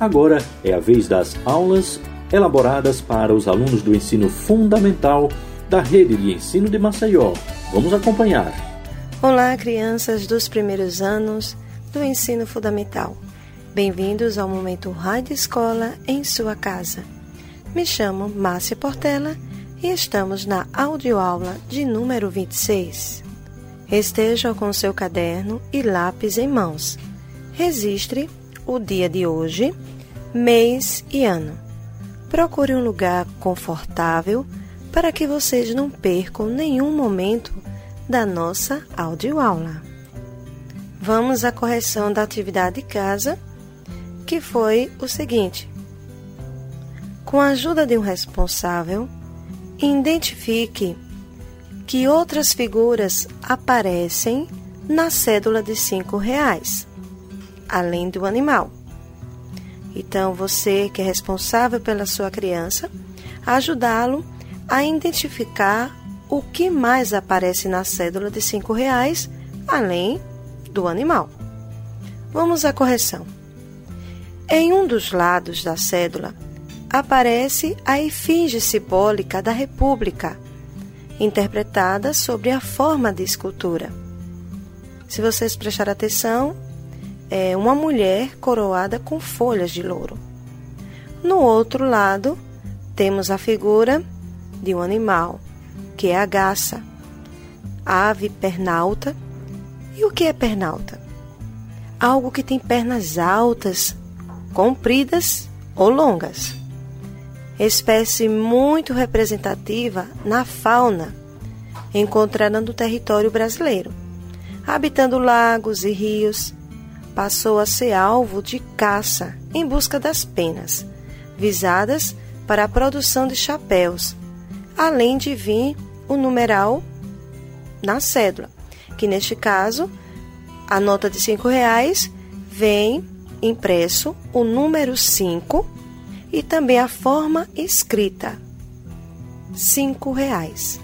Agora é a vez das aulas elaboradas para os alunos do ensino fundamental da rede de ensino de Maceió. Vamos acompanhar. Olá, crianças dos primeiros anos do ensino fundamental. Bem-vindos ao momento Rádio Escola em sua casa. Me chamo Márcia Portela e estamos na audioaula de número 26. Esteja com seu caderno e lápis em mãos. Registre o dia de hoje, mês e ano. Procure um lugar confortável para que vocês não percam nenhum momento da nossa audioaula. Vamos à correção da atividade de casa, que foi o seguinte: com a ajuda de um responsável, identifique que outras figuras aparecem na cédula de cinco reais, além do animal. Então, você que é responsável pela sua criança, ajudá-lo a identificar o que mais aparece na cédula de cinco reais, além do animal. Vamos à correção. Em um dos lados da cédula aparece a efígie simbólica da República, interpretada sobre a forma de escultura. Se vocês prestarem atenção, é uma mulher coroada com folhas de louro. No outro lado, temos a figura de um animal, que é a garça, ave pernalta. E o que é pernalta? Algo que tem pernas altas, compridas ou longas. Espécie muito representativa na fauna encontrada no território brasileiro, habitando lagos e rios, passou a ser alvo de caça em busca das penas, visadas para a produção de chapéus, além de vir o numeral na cédula, que neste caso, a nota de cinco reais vem impresso o número 5 e também a forma escrita, cinco reais.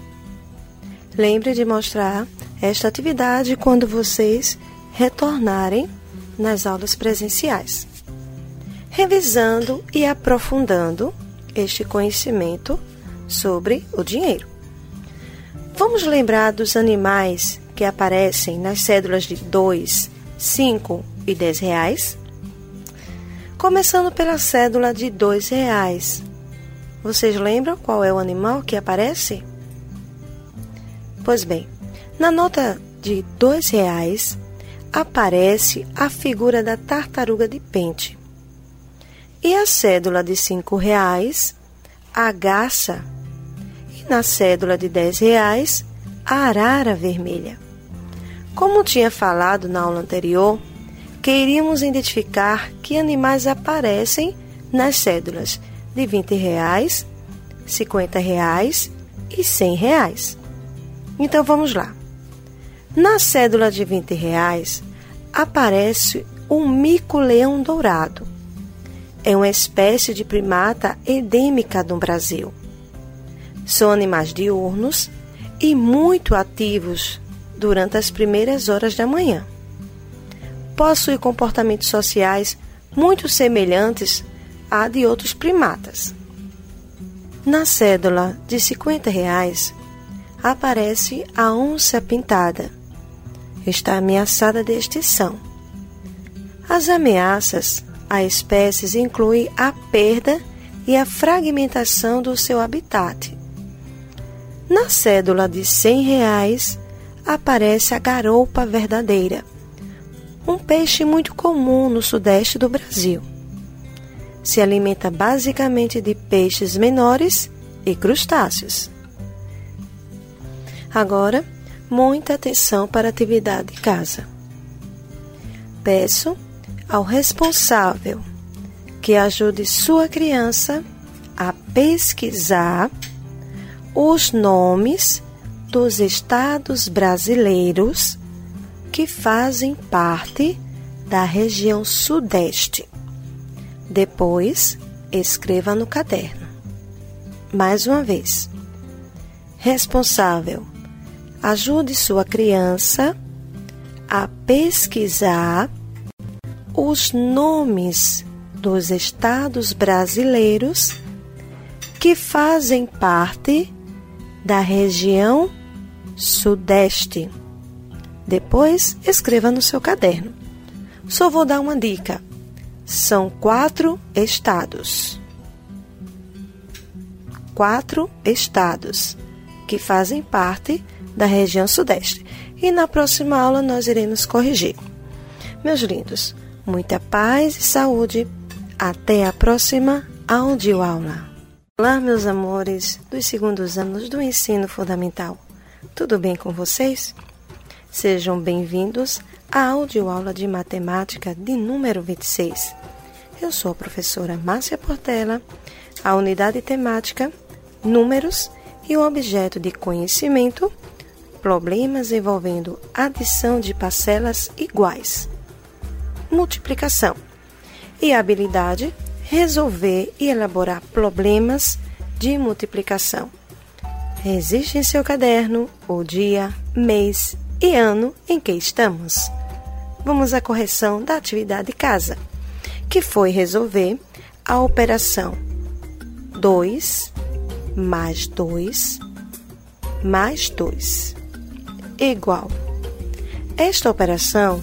Lembre de mostrar esta atividade quando vocês retornarem nas aulas presenciais, revisando e aprofundando este conhecimento sobre o dinheiro. Vamos lembrar dos animais que aparecem nas cédulas de 2, 5 e 10 reais? Começando pela cédula de 2 reais. Vocês lembram qual é o animal que aparece? Pois bem, na nota de dois reais aparece a figura da tartaruga de pente. E a cédula de cinco reais, a garça. E na cédula de dez reais, a arara vermelha. Como tinha falado na aula anterior, queríamos identificar que animais aparecem nas cédulas de 20 reais, 50 reais e 100 reais. Então vamos lá. Na cédula de 20 reais aparece um mico-leão dourado. É uma espécie de primata endêmica do Brasil. São animais diurnos e muito ativos durante as primeiras horas da manhã. Possui comportamentos sociais muito semelhantes a de outros primatas. Na cédula de 50 reais aparece a onça pintada, está ameaçada de extinção. As ameaças a espécies incluem a perda e a fragmentação do seu habitat. Na cédula de R$ reais aparece a garoupa verdadeira, um peixe muito comum no sudeste do Brasil. Se alimenta basicamente de peixes menores e crustáceos. Agora, muita atenção para a atividade de casa. Peço ao responsável que ajude sua criança a pesquisar os nomes dos estados brasileiros que fazem parte da região Sudeste. Depois, escreva no caderno. Mais uma vez. Responsável ajude sua criança a pesquisar os nomes dos estados brasileiros que fazem parte da região Sudeste. Depois, escreva no seu caderno. Só vou dar uma dica. São quatro estados. Quatro estados que fazem parte da região Sudeste. E na próxima aula nós iremos corrigir. Meus lindos, muita paz e saúde. Até a próxima audioaula. Olá, meus amores dos segundos anos do ensino fundamental. Tudo bem com vocês? Sejam bem-vindos à audioaula de matemática de número 26. Eu sou a professora Márcia Portela, a unidade temática Números e o objeto de conhecimento Problemas envolvendo adição de parcelas iguais multiplicação. E a habilidade, resolver e elaborar problemas de multiplicação. Existe em seu caderno o dia, mês e ano em que estamos. Vamos à correção da atividade casa, que foi resolver a operação 2 mais 2 mais 2 igual. Esta operação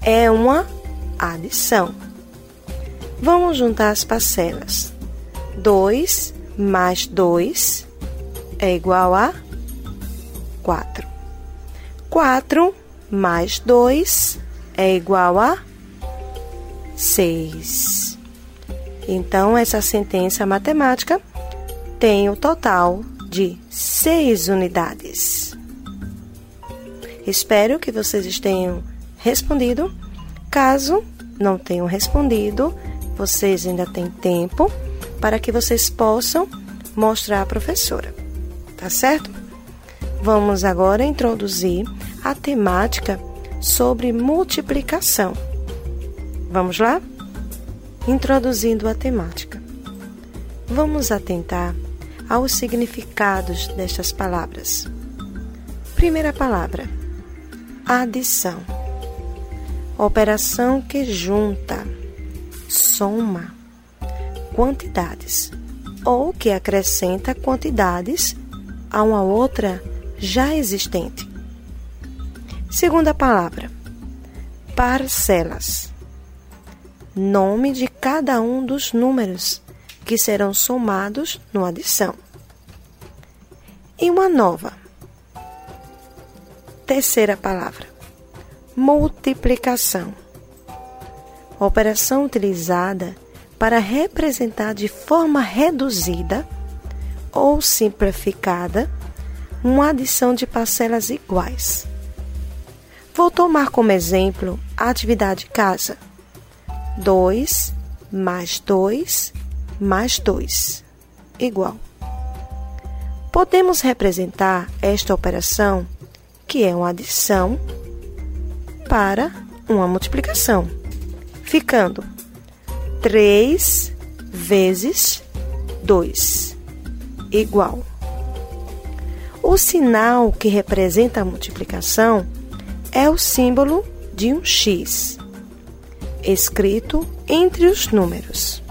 é uma adição. Vamos juntar as parcelas. 2 mais 2 é igual a 4. 4 mais 2 é igual a 6. Então, essa sentença matemática tem o total de 6 unidades. Espero que vocês tenham respondido. Caso não tenham respondido, vocês ainda têm tempo para que vocês possam mostrar à professora. Tá certo? Vamos agora introduzir a temática sobre multiplicação. Vamos lá? Introduzindo a temática. Vamos atentar aos significados destas palavras. Primeira palavra: adição operação que junta, soma quantidades ou que acrescenta quantidades a uma outra já existente. Segunda palavra, parcelas. Nome de cada um dos números que serão somados no adição. E uma nova. Terceira palavra, multiplicação. Operação utilizada para representar de forma reduzida ou simplificada uma adição de parcelas iguais. Vou tomar como exemplo a atividade casa. 2 mais 2 mais 2 igual. Podemos representar esta operação, que é uma adição, para uma multiplicação, ficando 3 vezes 2 igual. O sinal que representa a multiplicação é o símbolo de um X, escrito entre os números.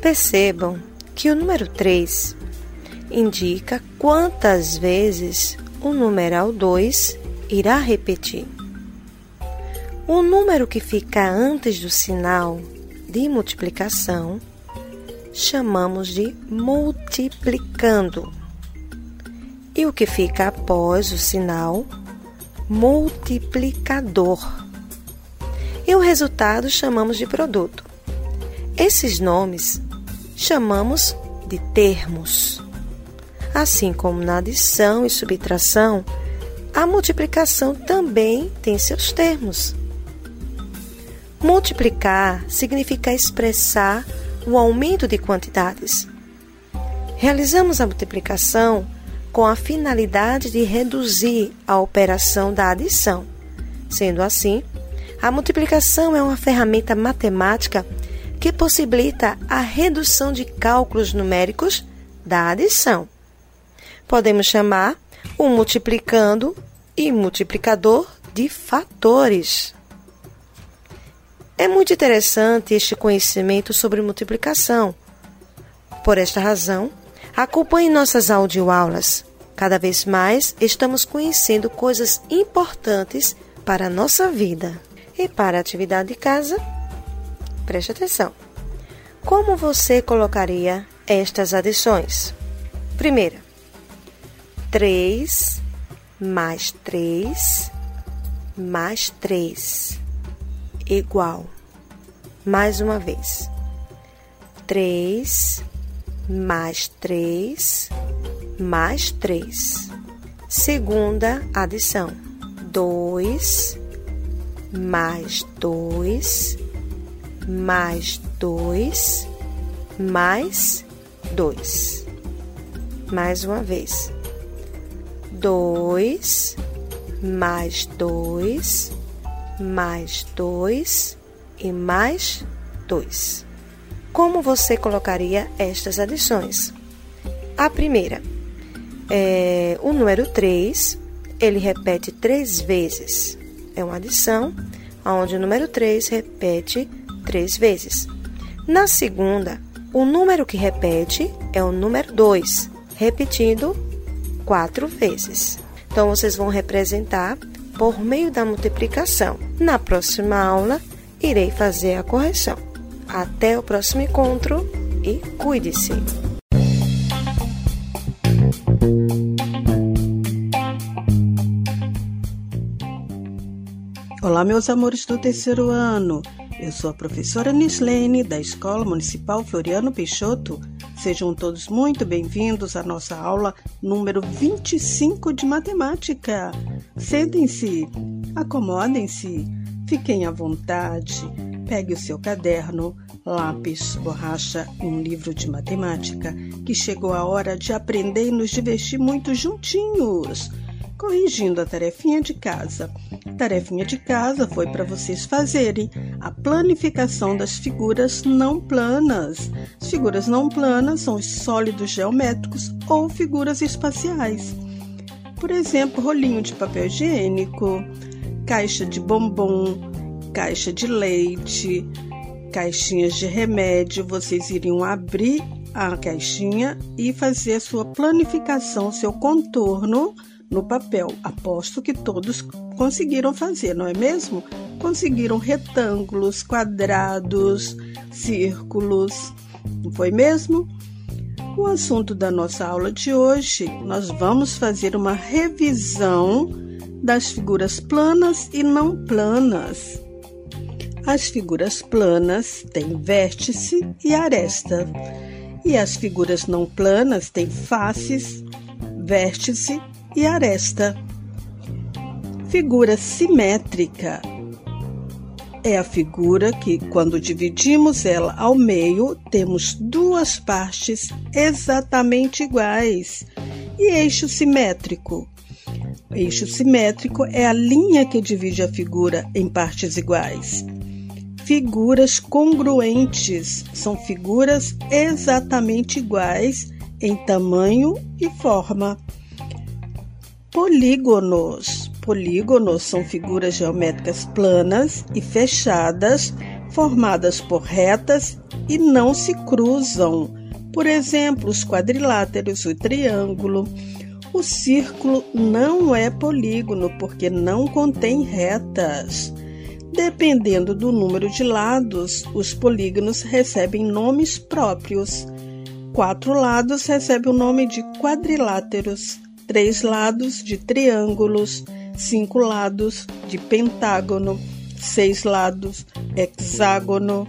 Percebam que o número 3 indica quantas vezes o numeral 2 irá repetir. O número que fica antes do sinal de multiplicação chamamos de multiplicando. E o que fica após o sinal multiplicador. E o resultado chamamos de produto. Esses nomes chamamos de termos. Assim como na adição e subtração, a multiplicação também tem seus termos. Multiplicar significa expressar o aumento de quantidades. Realizamos a multiplicação com a finalidade de reduzir a operação da adição. Sendo assim, a multiplicação é uma ferramenta matemática que possibilita a redução de cálculos numéricos da adição. Podemos chamar o multiplicando e multiplicador de fatores. É muito interessante este conhecimento sobre multiplicação. Por esta razão, acompanhe nossas audioaulas. Cada vez mais estamos conhecendo coisas importantes para a nossa vida. E para a atividade de casa, preste atenção. Como você colocaria estas adições? Primeira, 3 mais 3 mais 3 igual. Mais uma vez. 3 mais 3 mais 3. Segunda adição. 2 mais 2 mais 2 mais 2. Mais uma vez. 2 mais 2 mais 2 e mais 2. Como você colocaria estas adições? A primeira é o número 3, ele repete três vezes. É uma adição onde o número 3 repete três vezes. Na segunda, o número que repete é o número 2, repetindo quatro vezes. Então, vocês vão representar por meio da multiplicação. Na próxima aula, irei fazer a correção. Até o próximo encontro e cuide-se! Olá, meus amores do terceiro ano. Eu sou a professora Nislene, da Escola Municipal Floriano Peixoto. Sejam todos muito bem-vindos à nossa aula número 25 de matemática. Sentem-se, acomodem-se, fiquem à vontade, pegue o seu caderno, lápis, borracha e um livro de matemática, que chegou a hora de aprender e nos divertir muito juntinhos corrigindo a tarefinha de casa. A tarefinha de casa foi para vocês fazerem a planificação das figuras não planas. As figuras não planas são os sólidos geométricos ou figuras espaciais. Por exemplo, rolinho de papel higiênico, caixa de bombom, caixa de leite, caixinhas de remédio. Vocês iriam abrir a caixinha e fazer a sua planificação, seu contorno no papel. Aposto que todos conseguiram fazer, não é mesmo? Conseguiram retângulos, quadrados, círculos, não foi mesmo? O assunto da nossa aula de hoje, nós vamos fazer uma revisão das figuras planas e não planas. As figuras planas têm vértice e aresta, e as figuras não planas têm faces, vértice e aresta. Figura simétrica é a figura que, quando dividimos ela ao meio, temos duas partes exatamente iguais. E eixo simétrico? Eixo simétrico é a linha que divide a figura em partes iguais. Figuras congruentes são figuras exatamente iguais em tamanho e forma. Polígonos. Polígonos são figuras geométricas planas e fechadas, formadas por retas e não se cruzam. Por exemplo, os quadriláteros, o triângulo. O círculo não é polígono porque não contém retas. Dependendo do número de lados, os polígonos recebem nomes próprios. Quatro lados recebem o nome de quadriláteros três lados de triângulos, cinco lados de pentágono, seis lados hexágono.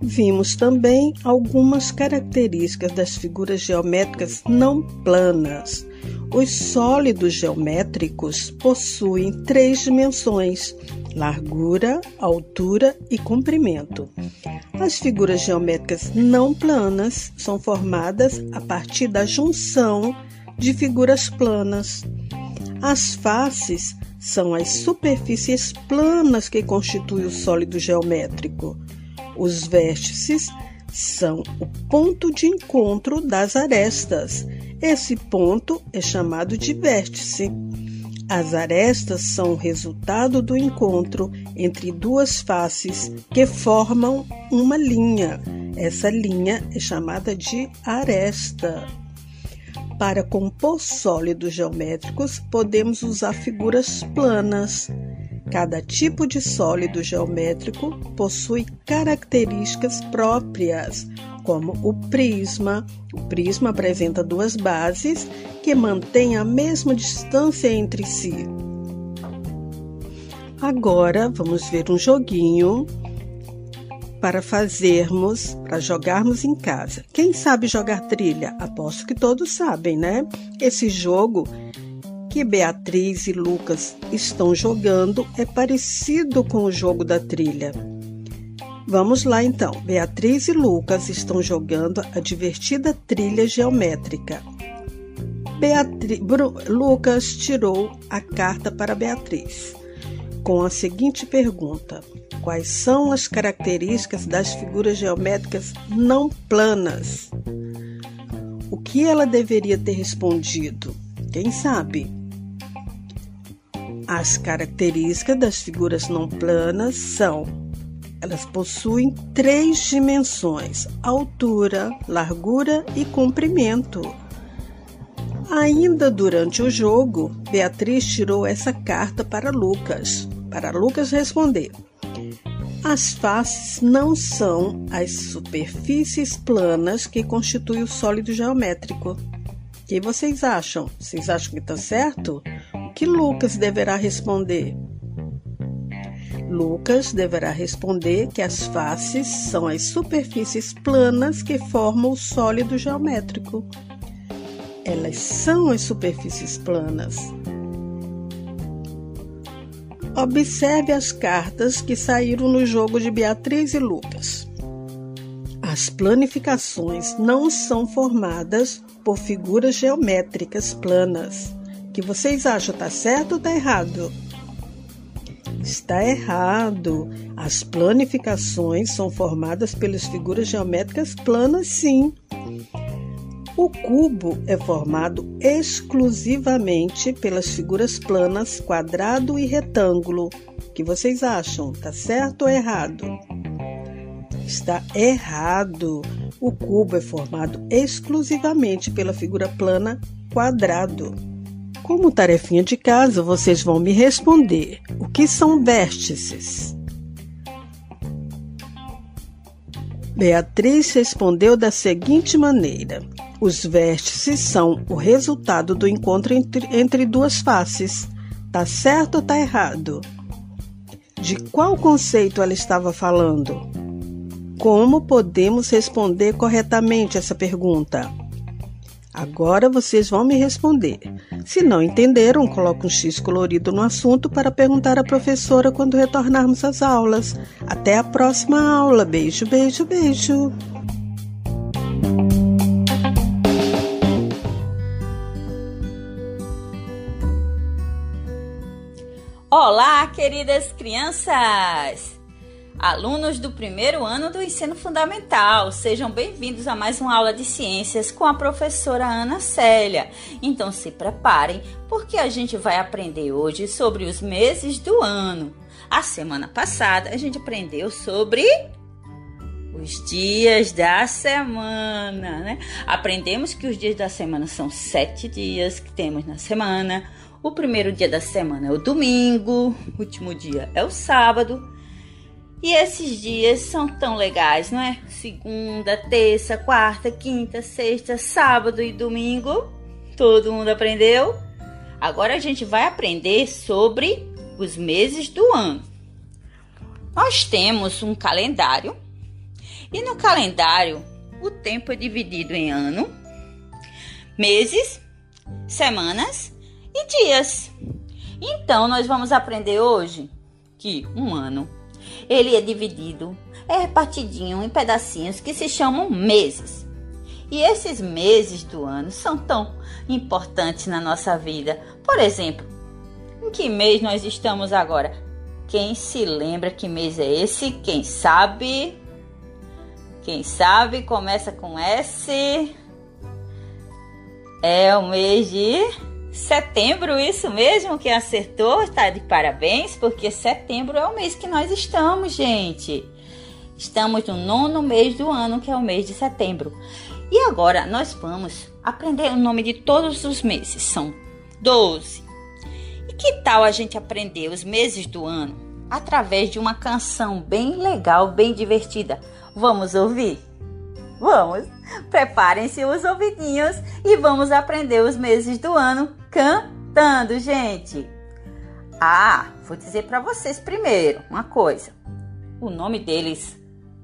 Vimos também algumas características das figuras geométricas não planas. Os sólidos geométricos possuem três dimensões: largura, altura e comprimento. As figuras geométricas não planas são formadas a partir da junção de figuras planas. As faces são as superfícies planas que constituem o sólido geométrico. Os vértices são o ponto de encontro das arestas. Esse ponto é chamado de vértice. As arestas são o resultado do encontro entre duas faces que formam uma linha. Essa linha é chamada de aresta. Para compor sólidos geométricos, podemos usar figuras planas. Cada tipo de sólido geométrico possui características próprias, como o prisma. O prisma apresenta duas bases que mantêm a mesma distância entre si. Agora vamos ver um joguinho para fazermos, para jogarmos em casa. Quem sabe jogar trilha? Aposto que todos sabem, né? Esse jogo que Beatriz e Lucas estão jogando é parecido com o jogo da trilha. Vamos lá então. Beatriz e Lucas estão jogando a divertida trilha geométrica. Beatri... Lucas tirou a carta para Beatriz com a seguinte pergunta: Quais são as características das figuras geométricas não planas? O que ela deveria ter respondido? Quem sabe? As características das figuras não planas são: elas possuem três dimensões: altura, largura e comprimento. Ainda durante o jogo, Beatriz tirou essa carta para Lucas, para Lucas responder. As faces não são as superfícies planas que constituem o sólido geométrico. O que vocês acham? Vocês acham que está certo? O que Lucas deverá responder? Lucas deverá responder que as faces são as superfícies planas que formam o sólido geométrico. Elas são as superfícies planas. Observe as cartas que saíram no jogo de Beatriz e Lucas. As planificações não são formadas por figuras geométricas planas. O que vocês acham? Está certo ou está errado? Está errado. As planificações são formadas pelas figuras geométricas planas, sim. O cubo é formado exclusivamente pelas figuras planas quadrado e retângulo. O que vocês acham? Tá certo ou errado? Está errado. O cubo é formado exclusivamente pela figura plana quadrado. Como tarefinha de casa, vocês vão me responder: o que são vértices? Beatriz respondeu da seguinte maneira: os vértices são o resultado do encontro entre, entre duas faces. Tá certo ou tá errado? De qual conceito ela estava falando? Como podemos responder corretamente essa pergunta? Agora vocês vão me responder. Se não entenderam, coloque um X colorido no assunto para perguntar à professora quando retornarmos às aulas. Até a próxima aula. Beijo, beijo, beijo. Olá, queridas crianças! Alunos do primeiro ano do ensino fundamental, sejam bem-vindos a mais uma aula de ciências com a professora Ana Célia. Então se preparem, porque a gente vai aprender hoje sobre os meses do ano. A semana passada a gente aprendeu sobre os dias da semana, né? Aprendemos que os dias da semana são sete dias que temos na semana. O primeiro dia da semana é o domingo, o último dia é o sábado. E esses dias são tão legais, não é? Segunda, terça, quarta, quinta, sexta, sábado e domingo. Todo mundo aprendeu? Agora a gente vai aprender sobre os meses do ano. Nós temos um calendário e no calendário o tempo é dividido em ano, meses, semanas e dias. Então, nós vamos aprender hoje que um ano ele é dividido, é repartidinho em pedacinhos que se chamam meses. E esses meses do ano são tão importantes na nossa vida. Por exemplo, em que mês nós estamos agora? Quem se lembra que mês é esse? Quem sabe? Quem sabe começa com S. É o mês de Setembro, isso mesmo, quem acertou está de parabéns, porque setembro é o mês que nós estamos, gente. Estamos no nono mês do ano, que é o mês de setembro. E agora nós vamos aprender o nome de todos os meses. São 12. E que tal a gente aprender os meses do ano através de uma canção bem legal, bem divertida? Vamos ouvir? Vamos! Preparem-se os ouvidinhos e vamos aprender os meses do ano cantando, gente. Ah, vou dizer para vocês primeiro uma coisa. O nome deles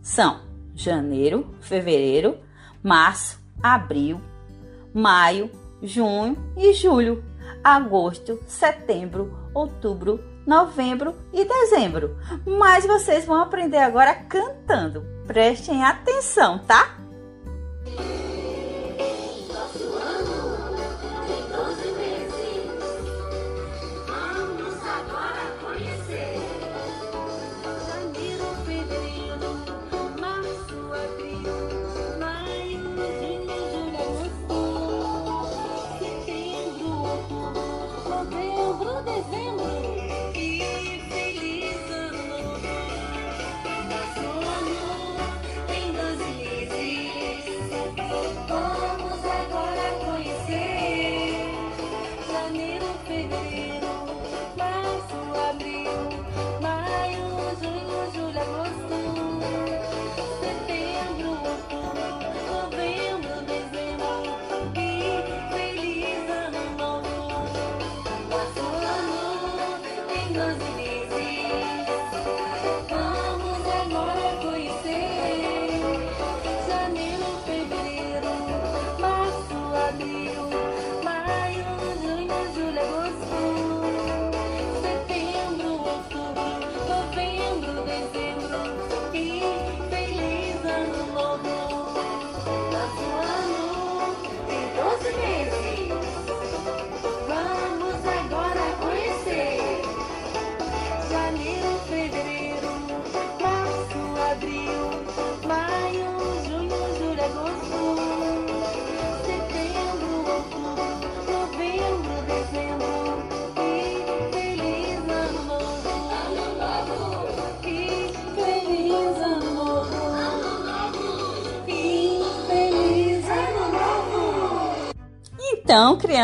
são janeiro, fevereiro, março, abril, maio, junho e julho, agosto, setembro, outubro, novembro e dezembro. Mas vocês vão aprender agora cantando. Prestem atenção, tá?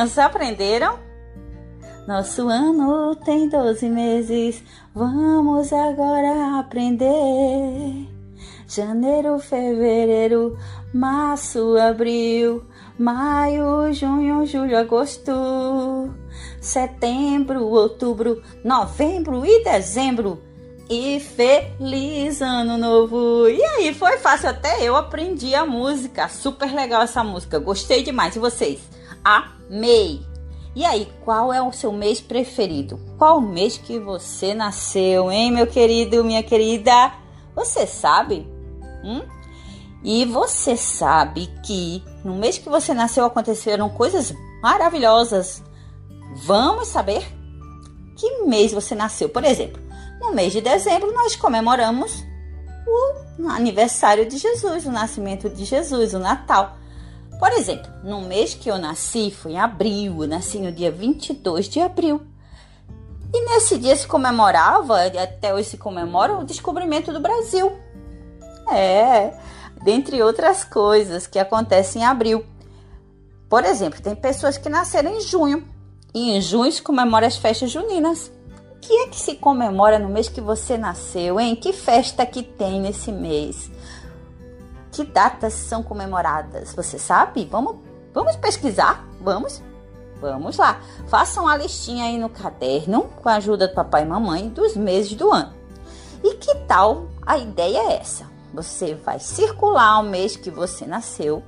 Crianças aprenderam? Nosso ano tem 12 meses, vamos agora aprender. Janeiro, fevereiro, março, abril, maio, junho, julho, agosto, setembro, outubro, novembro e dezembro. E feliz ano novo! E aí, foi fácil, até eu aprendi a música. Super legal essa música, gostei demais. E vocês? Amei! E aí, qual é o seu mês preferido? Qual mês que você nasceu, hein, meu querido, minha querida? Você sabe? Hum? E você sabe que no mês que você nasceu aconteceram coisas maravilhosas. Vamos saber que mês você nasceu. Por exemplo, no mês de dezembro nós comemoramos o aniversário de Jesus, o nascimento de Jesus, o Natal. Por exemplo, no mês que eu nasci, foi em abril, eu nasci no dia 22 de abril. E nesse dia se comemorava, até hoje se comemora, o descobrimento do Brasil. É, dentre outras coisas que acontecem em abril. Por exemplo, tem pessoas que nasceram em junho, e em junho se comemora as festas juninas. O que é que se comemora no mês que você nasceu, hein? Que festa que tem nesse mês? Que datas são comemoradas? Você sabe? Vamos, vamos pesquisar? Vamos? Vamos lá. Façam a listinha aí no caderno, com a ajuda do papai e mamãe, dos meses do ano. E que tal a ideia é essa? Você vai circular o mês que você nasceu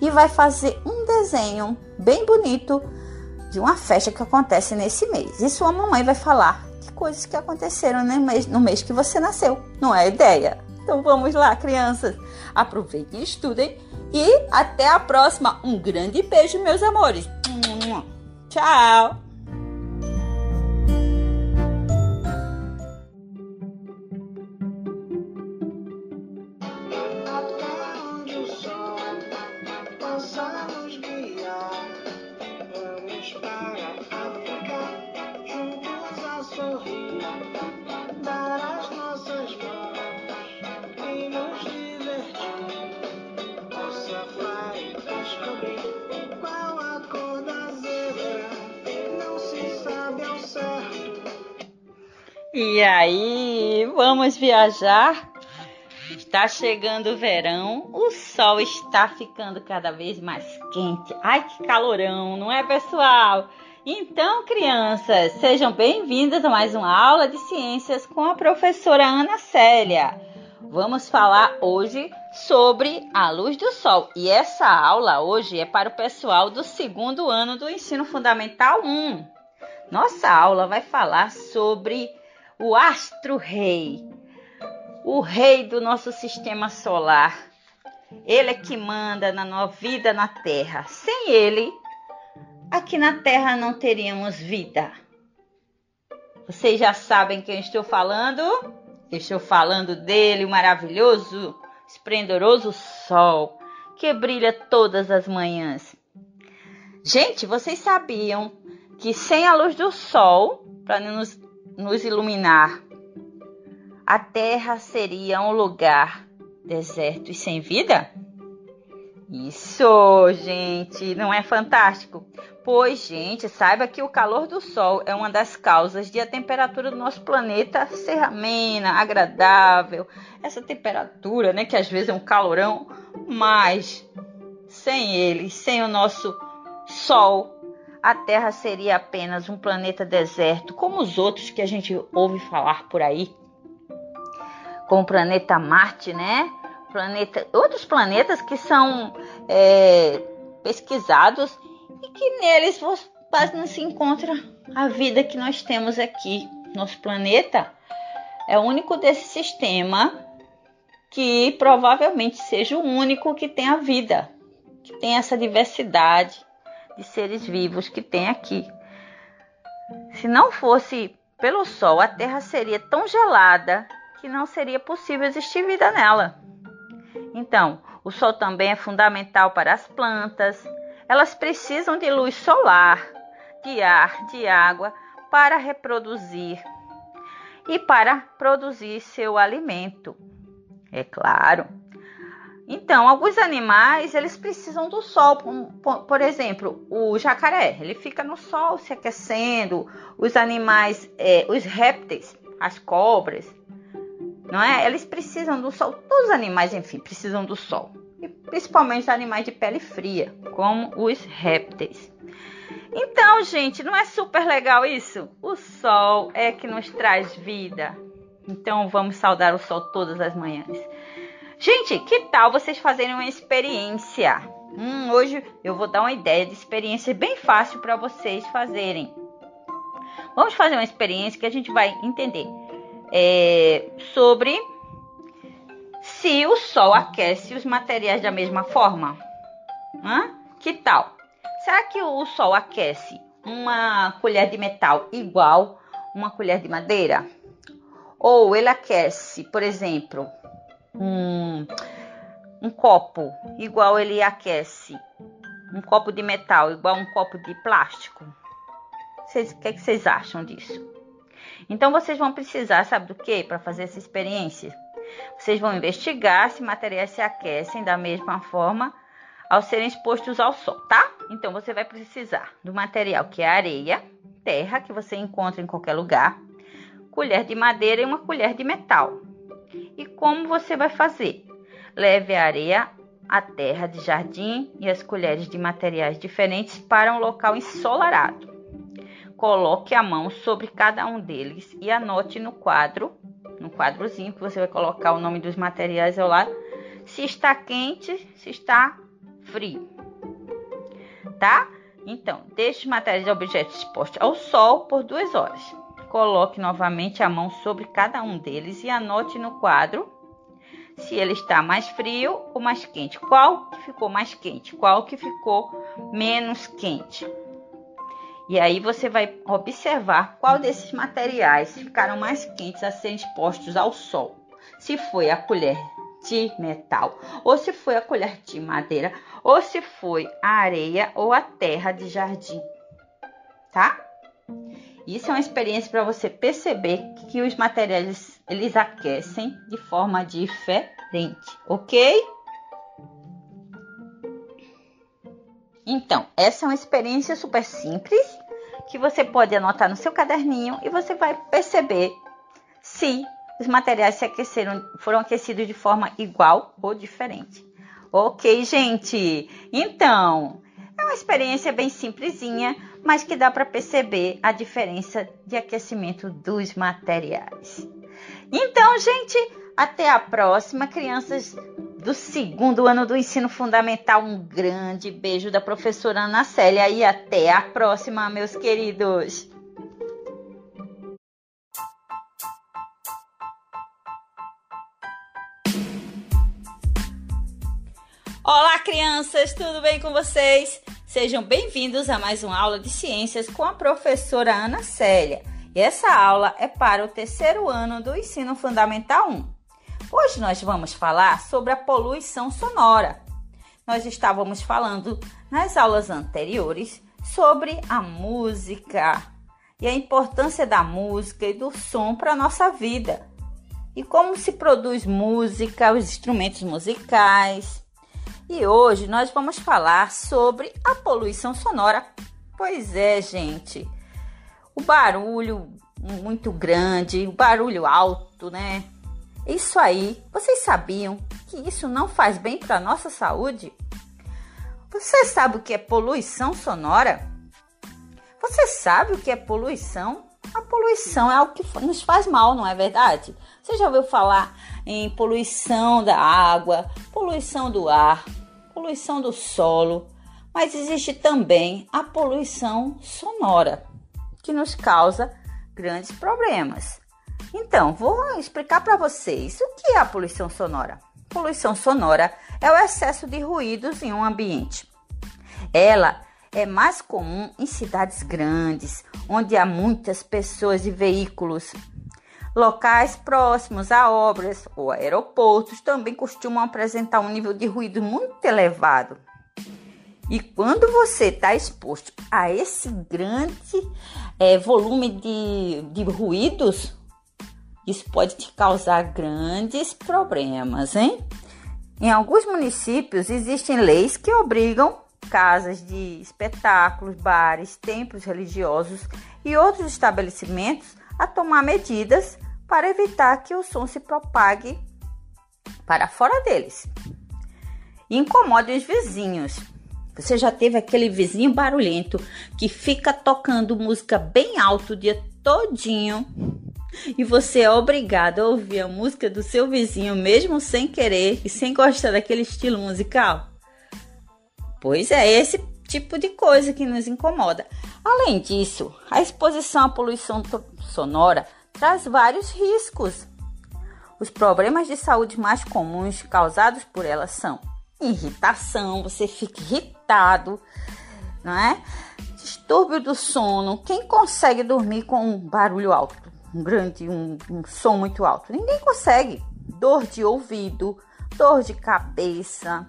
e vai fazer um desenho bem bonito de uma festa que acontece nesse mês. E sua mamãe vai falar que coisas que aconteceram no mês, no mês que você nasceu. Não é ideia? Então vamos lá, crianças. Aproveitem e estudem. E até a próxima. Um grande beijo, meus amores. Tchau! E aí, vamos viajar? Está chegando o verão, o sol está ficando cada vez mais quente. Ai, que calorão, não é, pessoal? Então, crianças, sejam bem-vindas a mais uma aula de ciências com a professora Ana Célia. Vamos falar hoje sobre a luz do sol. E essa aula hoje é para o pessoal do segundo ano do ensino fundamental 1. Nossa aula vai falar sobre o astro-rei, o rei do nosso sistema solar. Ele é que manda na nossa vida na Terra. Sem ele, aqui na Terra não teríamos vida. Vocês já sabem quem estou falando? Estou falando dele, o maravilhoso, esplendoroso sol que brilha todas as manhãs. Gente, vocês sabiam que sem a luz do sol para nos, nos iluminar, a Terra seria um lugar deserto e sem vida? Isso, gente, não é fantástico? Pois, gente, saiba que o calor do Sol é uma das causas de a temperatura do nosso planeta ser amena, agradável. Essa temperatura, né, que às vezes é um calorão, mas sem ele, sem o nosso Sol, a Terra seria apenas um planeta deserto, como os outros que a gente ouve falar por aí. Como o planeta Marte, né? planeta, outros planetas que são é, pesquisados e que neles quase não se encontra a vida que nós temos aqui. Nosso planeta é o único desse sistema que provavelmente seja o único que tem a vida, que tem essa diversidade de seres vivos que tem aqui. Se não fosse pelo Sol, a Terra seria tão gelada que não seria possível existir vida nela. Então, o sol também é fundamental para as plantas. Elas precisam de luz solar, de ar, de água para reproduzir e para produzir seu alimento. É claro. Então, alguns animais, eles precisam do sol. Por exemplo, o jacaré, ele fica no sol se aquecendo. Os animais, é, os répteis, as cobras, não é? Eles precisam do sol. Todos os animais, enfim, precisam do sol. E principalmente os animais de pele fria, como os répteis. Então, gente, não é super legal isso? O sol é que nos traz vida. Então, vamos saudar o sol todas as manhãs. Gente, que tal vocês fazerem uma experiência? Hum, hoje eu vou dar uma ideia de experiência bem fácil para vocês fazerem. Vamos fazer uma experiência que a gente vai entender é, sobre se o Sol aquece os materiais da mesma forma. Hã? Que tal? Será que o Sol aquece uma colher de metal igual uma colher de madeira? Ou ele aquece, por exemplo, um, um copo igual ele aquece um copo de metal igual um copo de plástico? O que, é que vocês acham disso? Então vocês vão precisar, sabe do que, para fazer essa experiência? Vocês vão investigar se materiais se aquecem da mesma forma ao serem expostos ao sol, tá? Então você vai precisar do material que é areia, terra, que você encontra em qualquer lugar, colher de madeira e uma colher de metal. E como você vai fazer? Leve a areia, a terra de jardim e as colheres de materiais diferentes para um local ensolarado. Coloque a mão sobre cada um deles e anote no quadro, no quadrozinho que você vai colocar o nome dos materiais ao lado, se está quente, se está frio. Tá? Então, deixe os materiais e objetos expostos ao sol por duas horas. Coloque novamente a mão sobre cada um deles e anote no quadro se ele está mais frio ou mais quente. Qual que ficou mais quente? Qual que ficou menos quente? E aí você vai observar qual desses materiais ficaram mais quentes a serem expostos ao sol. Se foi a colher de metal, ou se foi a colher de madeira, ou se foi a areia ou a terra de jardim. Tá? Isso é uma experiência para você perceber que os materiais eles aquecem de forma diferente, ok? Então, essa é uma experiência super simples que você pode anotar no seu caderninho e você vai perceber se os materiais se aqueceram, foram aquecidos de forma igual ou diferente. Ok, gente? Então, é uma experiência bem simplesinha, mas que dá para perceber a diferença de aquecimento dos materiais. Então, gente, até a próxima, crianças do segundo ano do ensino fundamental. Um grande beijo da professora Ana Célia e até a próxima, meus queridos. Olá, crianças, tudo bem com vocês? Sejam bem-vindos a mais uma aula de ciências com a professora Ana Célia. E essa aula é para o terceiro ano do ensino fundamental 1. Hoje nós vamos falar sobre a poluição sonora. Nós estávamos falando nas aulas anteriores sobre a música e a importância da música e do som para a nossa vida. E como se produz música, os instrumentos musicais. E hoje nós vamos falar sobre a poluição sonora. Pois é, gente. O barulho muito grande, o barulho alto, né? Isso aí, vocês sabiam que isso não faz bem para a nossa saúde? Você sabe o que é poluição sonora? Você sabe o que é poluição? A poluição é algo que nos faz mal, não é verdade? Você já ouviu falar em poluição da água, poluição do ar, poluição do solo, mas existe também a poluição sonora, que nos causa grandes problemas. Então, vou explicar para vocês o que é a poluição sonora. Poluição sonora é o excesso de ruídos em um ambiente. Ela é mais comum em cidades grandes, onde há muitas pessoas e veículos. Locais próximos a obras ou aeroportos também costumam apresentar um nível de ruído muito elevado. E quando você está exposto a esse grande é, volume de, de ruídos, isso pode te causar grandes problemas, hein? Em alguns municípios existem leis que obrigam casas de espetáculos, bares, templos religiosos e outros estabelecimentos a tomar medidas para evitar que o som se propague para fora deles. Incomode os vizinhos. Você já teve aquele vizinho barulhento que fica tocando música bem alto o dia todinho e você é obrigado a ouvir a música do seu vizinho mesmo sem querer e sem gostar daquele estilo musical? Pois é, esse tipo de coisa que nos incomoda. Além disso, a exposição à poluição sonora traz vários riscos. Os problemas de saúde mais comuns causados por ela são irritação, você fica irritado, não é? Distúrbio do sono. Quem consegue dormir com um barulho alto? um grande, um, um som muito alto. Ninguém consegue. Dor de ouvido, dor de cabeça.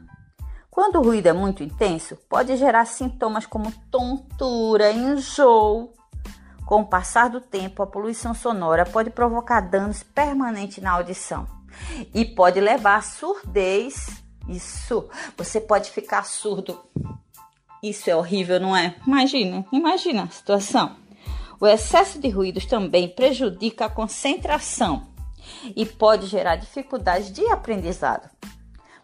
Quando o ruído é muito intenso, pode gerar sintomas como tontura, enjoo. Com o passar do tempo, a poluição sonora pode provocar danos permanentes na audição e pode levar à surdez. Isso, você pode ficar surdo. Isso é horrível, não é? Imagina, imagina a situação. O excesso de ruídos também prejudica a concentração e pode gerar dificuldades de aprendizado.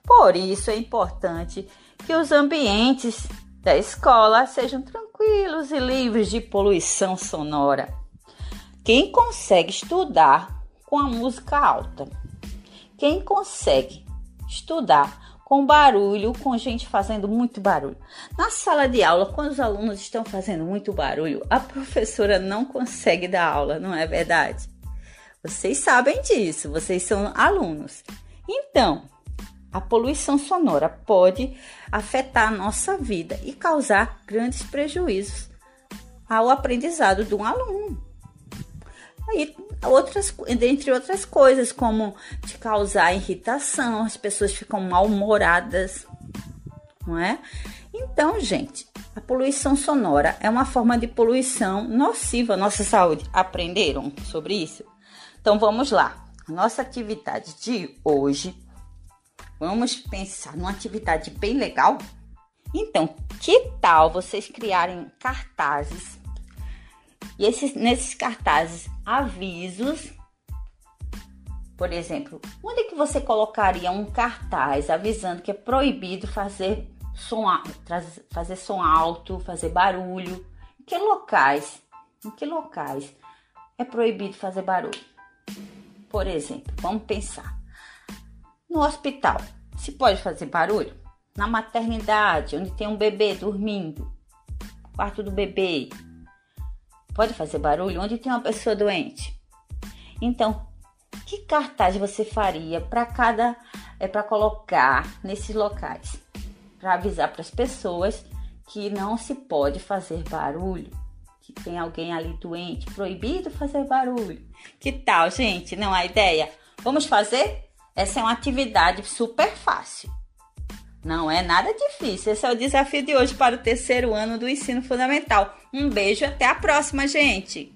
Por isso é importante que os ambientes da escola sejam tranquilos e livres de poluição sonora. Quem consegue estudar com a música alta? Quem consegue estudar com barulho, com gente fazendo muito barulho. Na sala de aula, quando os alunos estão fazendo muito barulho, a professora não consegue dar aula, não é verdade? Vocês sabem disso, vocês são alunos. Então, a poluição sonora pode afetar a nossa vida e causar grandes prejuízos ao aprendizado de um aluno. Aí outras, dentre outras coisas, como te causar irritação, as pessoas ficam mal-humoradas, não é? Então, gente, a poluição sonora é uma forma de poluição nociva à nossa saúde. Aprenderam sobre isso? Então vamos lá. Nossa atividade de hoje, vamos pensar numa atividade bem legal. Então, que tal vocês criarem cartazes e esses, nesses cartazes avisos Por exemplo, onde que você colocaria um cartaz avisando que é proibido fazer som, fazer som alto, fazer barulho? Em que locais? Em que locais é proibido fazer barulho? Por exemplo, vamos pensar. No hospital, se pode fazer barulho? Na maternidade, onde tem um bebê dormindo, quarto do bebê, pode fazer barulho? Onde tem uma pessoa doente? Então, que cartaz você faria para cada é para colocar nesses locais? Para avisar para as pessoas que não se pode fazer barulho, que tem alguém ali doente, proibido fazer barulho. Que tal, gente? Não há ideia? Vamos fazer? Essa é uma atividade super fácil. Não é nada difícil. Esse é o desafio de hoje para o terceiro ano do ensino fundamental. Um beijo, até a próxima, gente!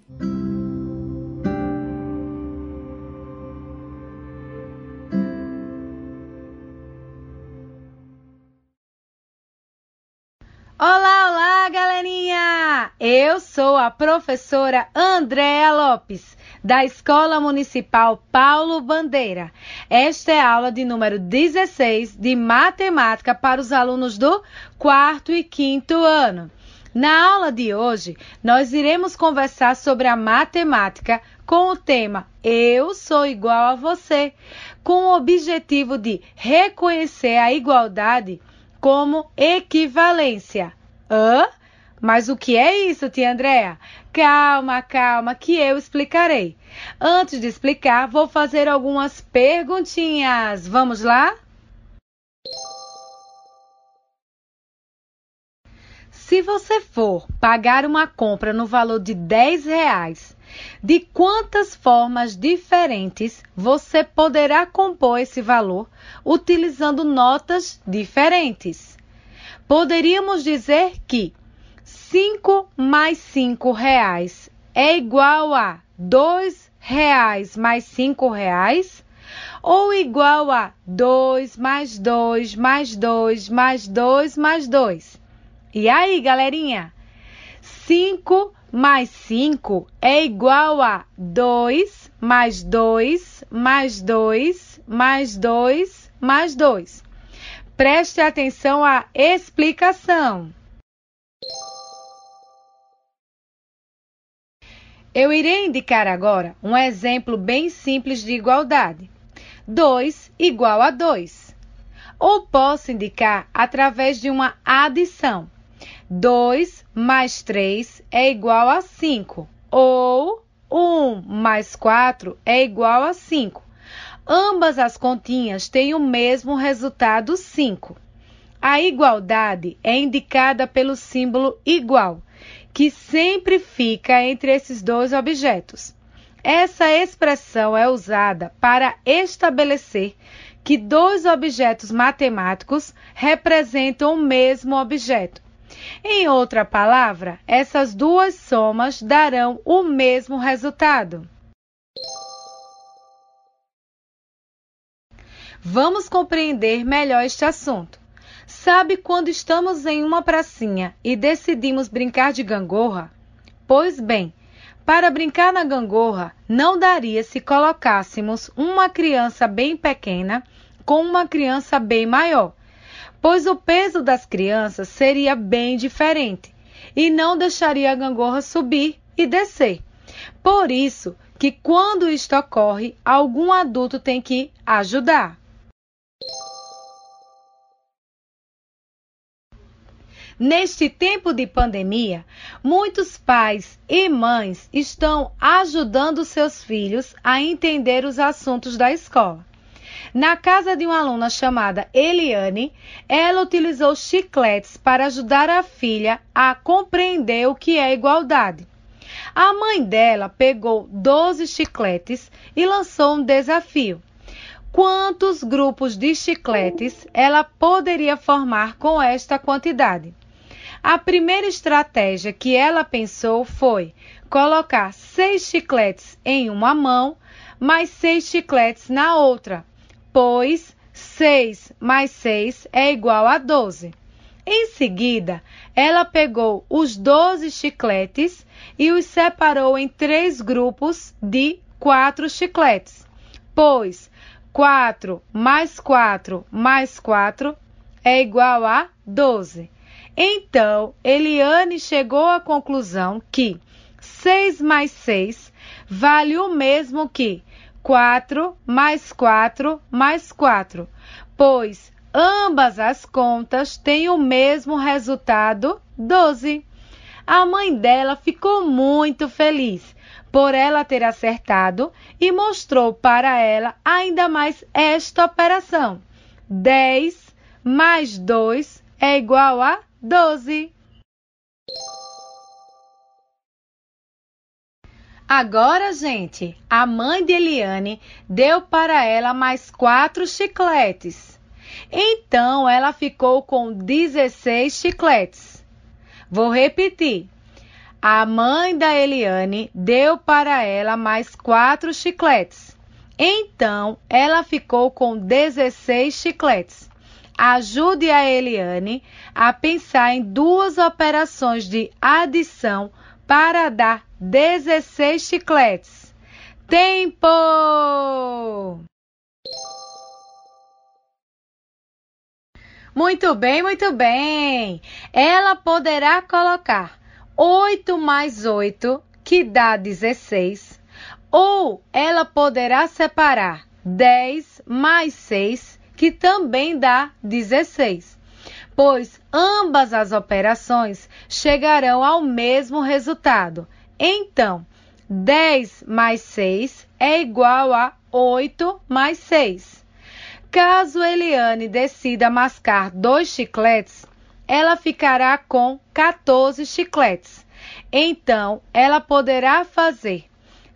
Olá, olá, galerinha! Eu sou a professora Andréa Lopes, da Escola Municipal Paulo Bandeira. Esta é a aula de número 16 de matemática para os alunos do quarto e quinto ano. Na aula de hoje, nós iremos conversar sobre a matemática com o tema Eu sou igual a você, com o objetivo de reconhecer a igualdade como equivalência. Hã? Mas o que é isso, tia Andréa? Calma, calma, que eu explicarei. Antes de explicar, vou fazer algumas perguntinhas. Vamos lá? Se você for pagar uma compra no valor de 10 reais, de quantas formas diferentes você poderá compor esse valor utilizando notas diferentes? Poderíamos dizer que 5 mais 5 reais é igual a 2 reais mais 5 reais? Ou igual a 2 mais 2 mais 2 mais 2 mais 2? E aí, galerinha? 5 mais 5 é igual a 2 mais 2 mais 2 mais 2 mais 2. Preste atenção à explicação. Eu irei indicar agora um exemplo bem simples de igualdade. 2 igual a 2. Ou posso indicar através de uma adição. 2 mais 3 é igual a 5. Ou 1 mais 4 é igual a 5. Ambas as continhas têm o mesmo resultado 5. A igualdade é indicada pelo símbolo igual que sempre fica entre esses dois objetos. Essa expressão é usada para estabelecer que dois objetos matemáticos representam o mesmo objeto. Em outra palavra, essas duas somas darão o mesmo resultado. Vamos compreender melhor este assunto. Sabe quando estamos em uma pracinha e decidimos brincar de gangorra? Pois bem, para brincar na gangorra, não daria se colocássemos uma criança bem pequena com uma criança bem maior, pois o peso das crianças seria bem diferente e não deixaria a gangorra subir e descer. Por isso que quando isto ocorre, algum adulto tem que ajudar. Neste tempo de pandemia, muitos pais e mães estão ajudando seus filhos a entender os assuntos da escola. Na casa de uma aluna chamada Eliane, ela utilizou chicletes para ajudar a filha a compreender o que é igualdade. A mãe dela pegou 12 chicletes e lançou um desafio. Quantos grupos de chicletes ela poderia formar com esta quantidade? A primeira estratégia que ela pensou foi colocar seis chicletes em uma mão, mais seis chicletes na outra, pois 6 mais 6 é igual a 12. Em seguida, ela pegou os 12 chicletes e os separou em três grupos de quatro chicletes. pois 4 mais 4 mais 4 é igual a 12. Então, Eliane chegou à conclusão que 6 mais 6 vale o mesmo que 4 mais 4 mais 4, pois ambas as contas têm o mesmo resultado, 12. A mãe dela ficou muito feliz por ela ter acertado e mostrou para ela ainda mais esta operação. 10 mais 2 é igual a 12. Agora, gente, a mãe de Eliane deu para ela mais quatro chicletes. Então, ela ficou com 16 chicletes. Vou repetir. A mãe da Eliane deu para ela mais quatro chicletes. Então, ela ficou com 16 chicletes. Ajude a Eliane a pensar em duas operações de adição para dar 16 chicletes. Tempo! Muito bem, muito bem. Ela poderá colocar 8 mais 8, que dá 16, ou ela poderá separar 10 mais 6, que também dá 16 pois ambas as operações chegarão ao mesmo resultado. Então, 10 mais 6 é igual a 8 mais 6. Caso Eliane decida mascar dois chicletes, ela ficará com 14 chicletes. Então, ela poderá fazer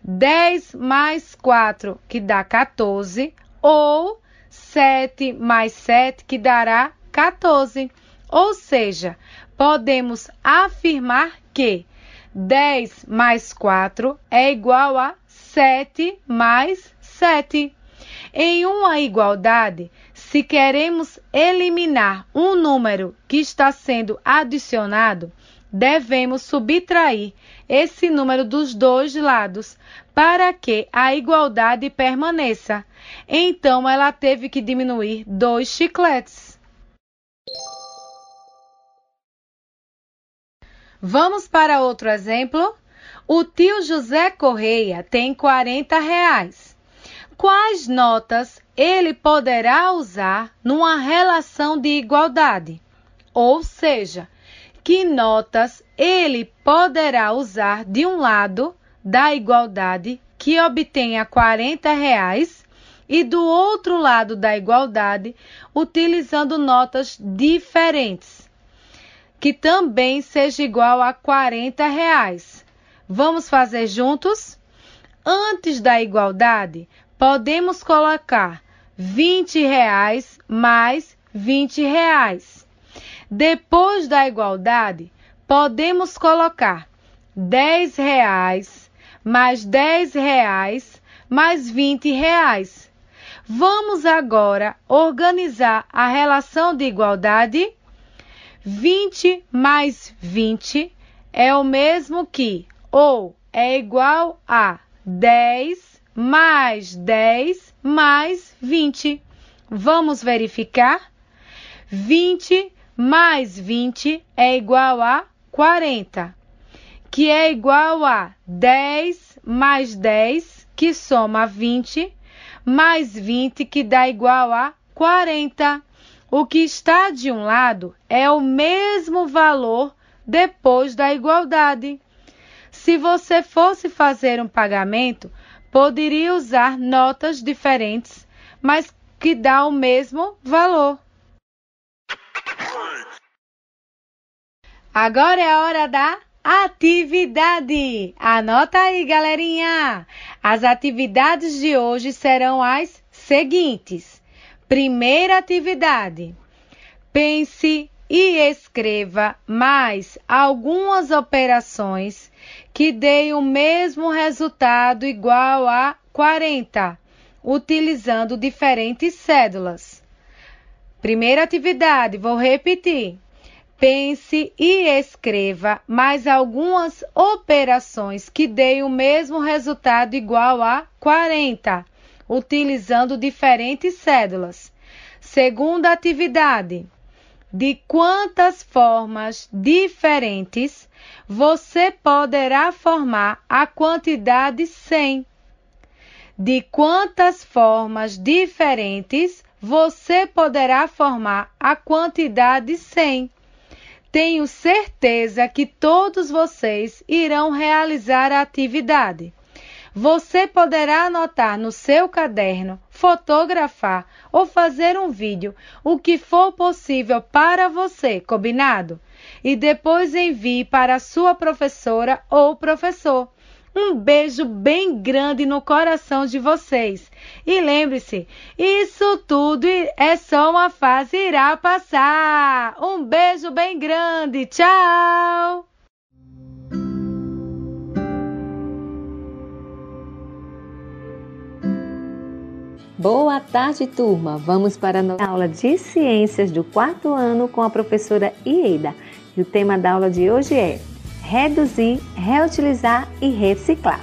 10 mais 4, que dá 14, ou 7 mais 7, que dará 14. Ou seja, podemos afirmar que 10 mais 4 é igual a 7 mais 7. Em uma igualdade, se queremos eliminar um número que está sendo adicionado, devemos subtrair esse número dos dois lados para que a igualdade permaneça. Então, ela teve que diminuir dois chicletes. Vamos para outro exemplo? O tio José Correia tem 40 reais. Quais notas ele poderá usar numa relação de igualdade? Ou seja, que notas ele poderá usar de um lado da igualdade que obtenha 40 reais e do outro lado da igualdade utilizando notas diferentes que também seja igual a 40 reais. Vamos fazer juntos? Antes da igualdade, podemos colocar 20 reais mais 20 reais. Depois da igualdade, podemos colocar 10 reais mais 10 reais mais 20 reais. Vamos agora organizar a relação de igualdade 20 mais 20 é o mesmo que, ou é igual a 10 mais 10 mais 20. Vamos verificar? 20 mais 20 é igual a 40, que é igual a 10 mais 10, que soma 20, mais 20, que dá igual a 40. O que está de um lado é o mesmo valor depois da igualdade. Se você fosse fazer um pagamento, poderia usar notas diferentes, mas que dá o mesmo valor. Agora é a hora da atividade. Anota aí, galerinha. As atividades de hoje serão as seguintes. Primeira atividade: pense e escreva mais algumas operações que deem o mesmo resultado igual a 40, utilizando diferentes cédulas. Primeira atividade, vou repetir. Pense e escreva mais algumas operações que deem o mesmo resultado igual a 40 utilizando diferentes cédulas. Segunda atividade: de quantas formas diferentes você poderá formar a quantidade 100? De quantas formas diferentes você poderá formar a quantidade 100? Tenho certeza que todos vocês irão realizar a atividade. Você poderá anotar no seu caderno, fotografar ou fazer um vídeo, o que for possível para você, combinado? E depois envie para sua professora ou professor. Um beijo bem grande no coração de vocês. E lembre-se, isso tudo é só uma fase, irá passar. Um beijo bem grande. Tchau! Boa tarde, turma! Vamos para a aula de ciências do quarto ano com a professora Ieda. E o tema da aula de hoje é reduzir, reutilizar e reciclar,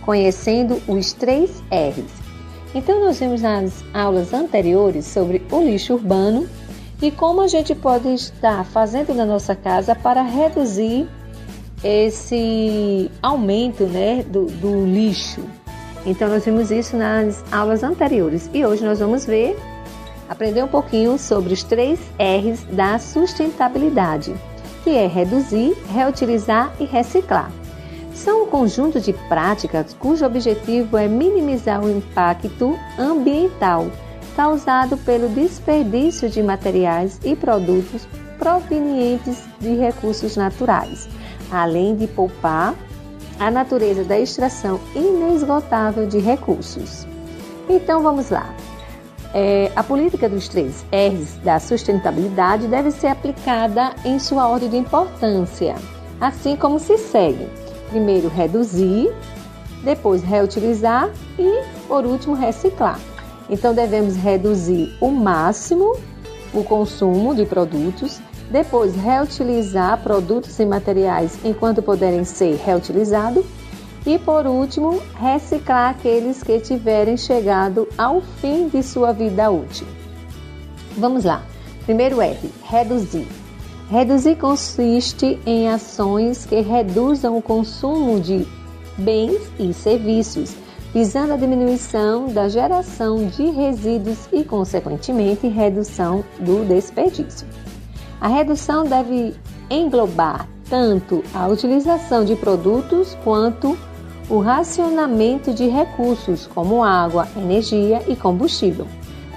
conhecendo os três R's. Então, nós vimos nas aulas anteriores sobre o lixo urbano e como a gente pode estar fazendo na nossa casa para reduzir esse aumento né, do, do lixo. Então, nós vimos isso nas aulas anteriores e hoje nós vamos ver, aprender um pouquinho sobre os três R's da sustentabilidade que é reduzir, reutilizar e reciclar. São um conjunto de práticas cujo objetivo é minimizar o impacto ambiental causado pelo desperdício de materiais e produtos provenientes de recursos naturais, além de poupar a natureza da extração inesgotável de recursos. Então vamos lá. É, a política dos três R's da sustentabilidade deve ser aplicada em sua ordem de importância, assim como se segue: primeiro, reduzir, depois, reutilizar e, por último, reciclar. Então, devemos reduzir o máximo o consumo de produtos, depois, reutilizar produtos e materiais enquanto puderem ser reutilizados e por último, reciclar aqueles que tiverem chegado ao fim de sua vida útil. Vamos lá. Primeiro R, reduzir. Reduzir consiste em ações que reduzam o consumo de bens e serviços, visando a diminuição da geração de resíduos e, consequentemente, redução do desperdício. A redução deve englobar tanto a utilização de produtos quanto o racionamento de recursos como água, energia e combustível.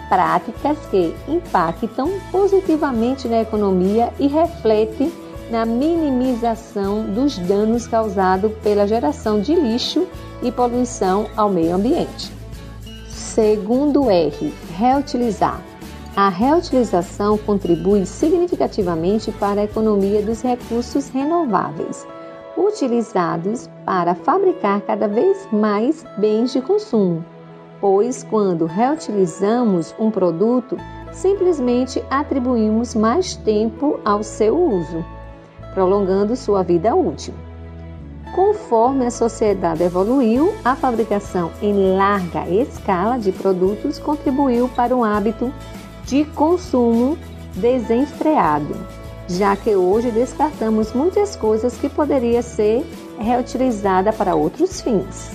Práticas que impactam positivamente na economia e refletem na minimização dos danos causados pela geração de lixo e poluição ao meio ambiente. Segundo R, reutilizar. A reutilização contribui significativamente para a economia dos recursos renováveis utilizados para fabricar cada vez mais bens de consumo, pois quando reutilizamos um produto, simplesmente atribuímos mais tempo ao seu uso, prolongando sua vida útil. Conforme a sociedade evoluiu, a fabricação em larga escala de produtos contribuiu para um hábito de consumo desenfreado já que hoje descartamos muitas coisas que poderia ser reutilizada para outros fins.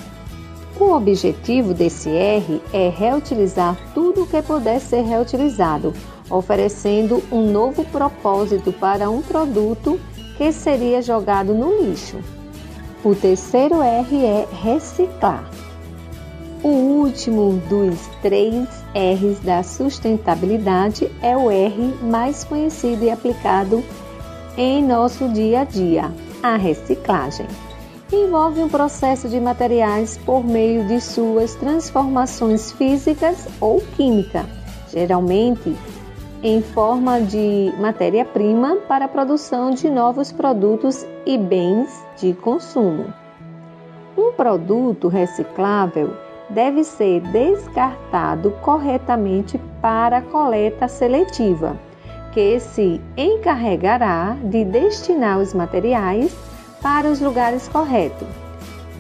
O objetivo desse R é reutilizar tudo o que puder ser reutilizado, oferecendo um novo propósito para um produto que seria jogado no lixo. O terceiro R é reciclar. O último dos três R's da sustentabilidade é o R mais conhecido e aplicado em nosso dia a dia, a reciclagem. Envolve um processo de materiais por meio de suas transformações físicas ou química, geralmente em forma de matéria-prima para a produção de novos produtos e bens de consumo. Um produto reciclável deve ser descartado corretamente para coleta seletiva, que se encarregará de destinar os materiais para os lugares corretos.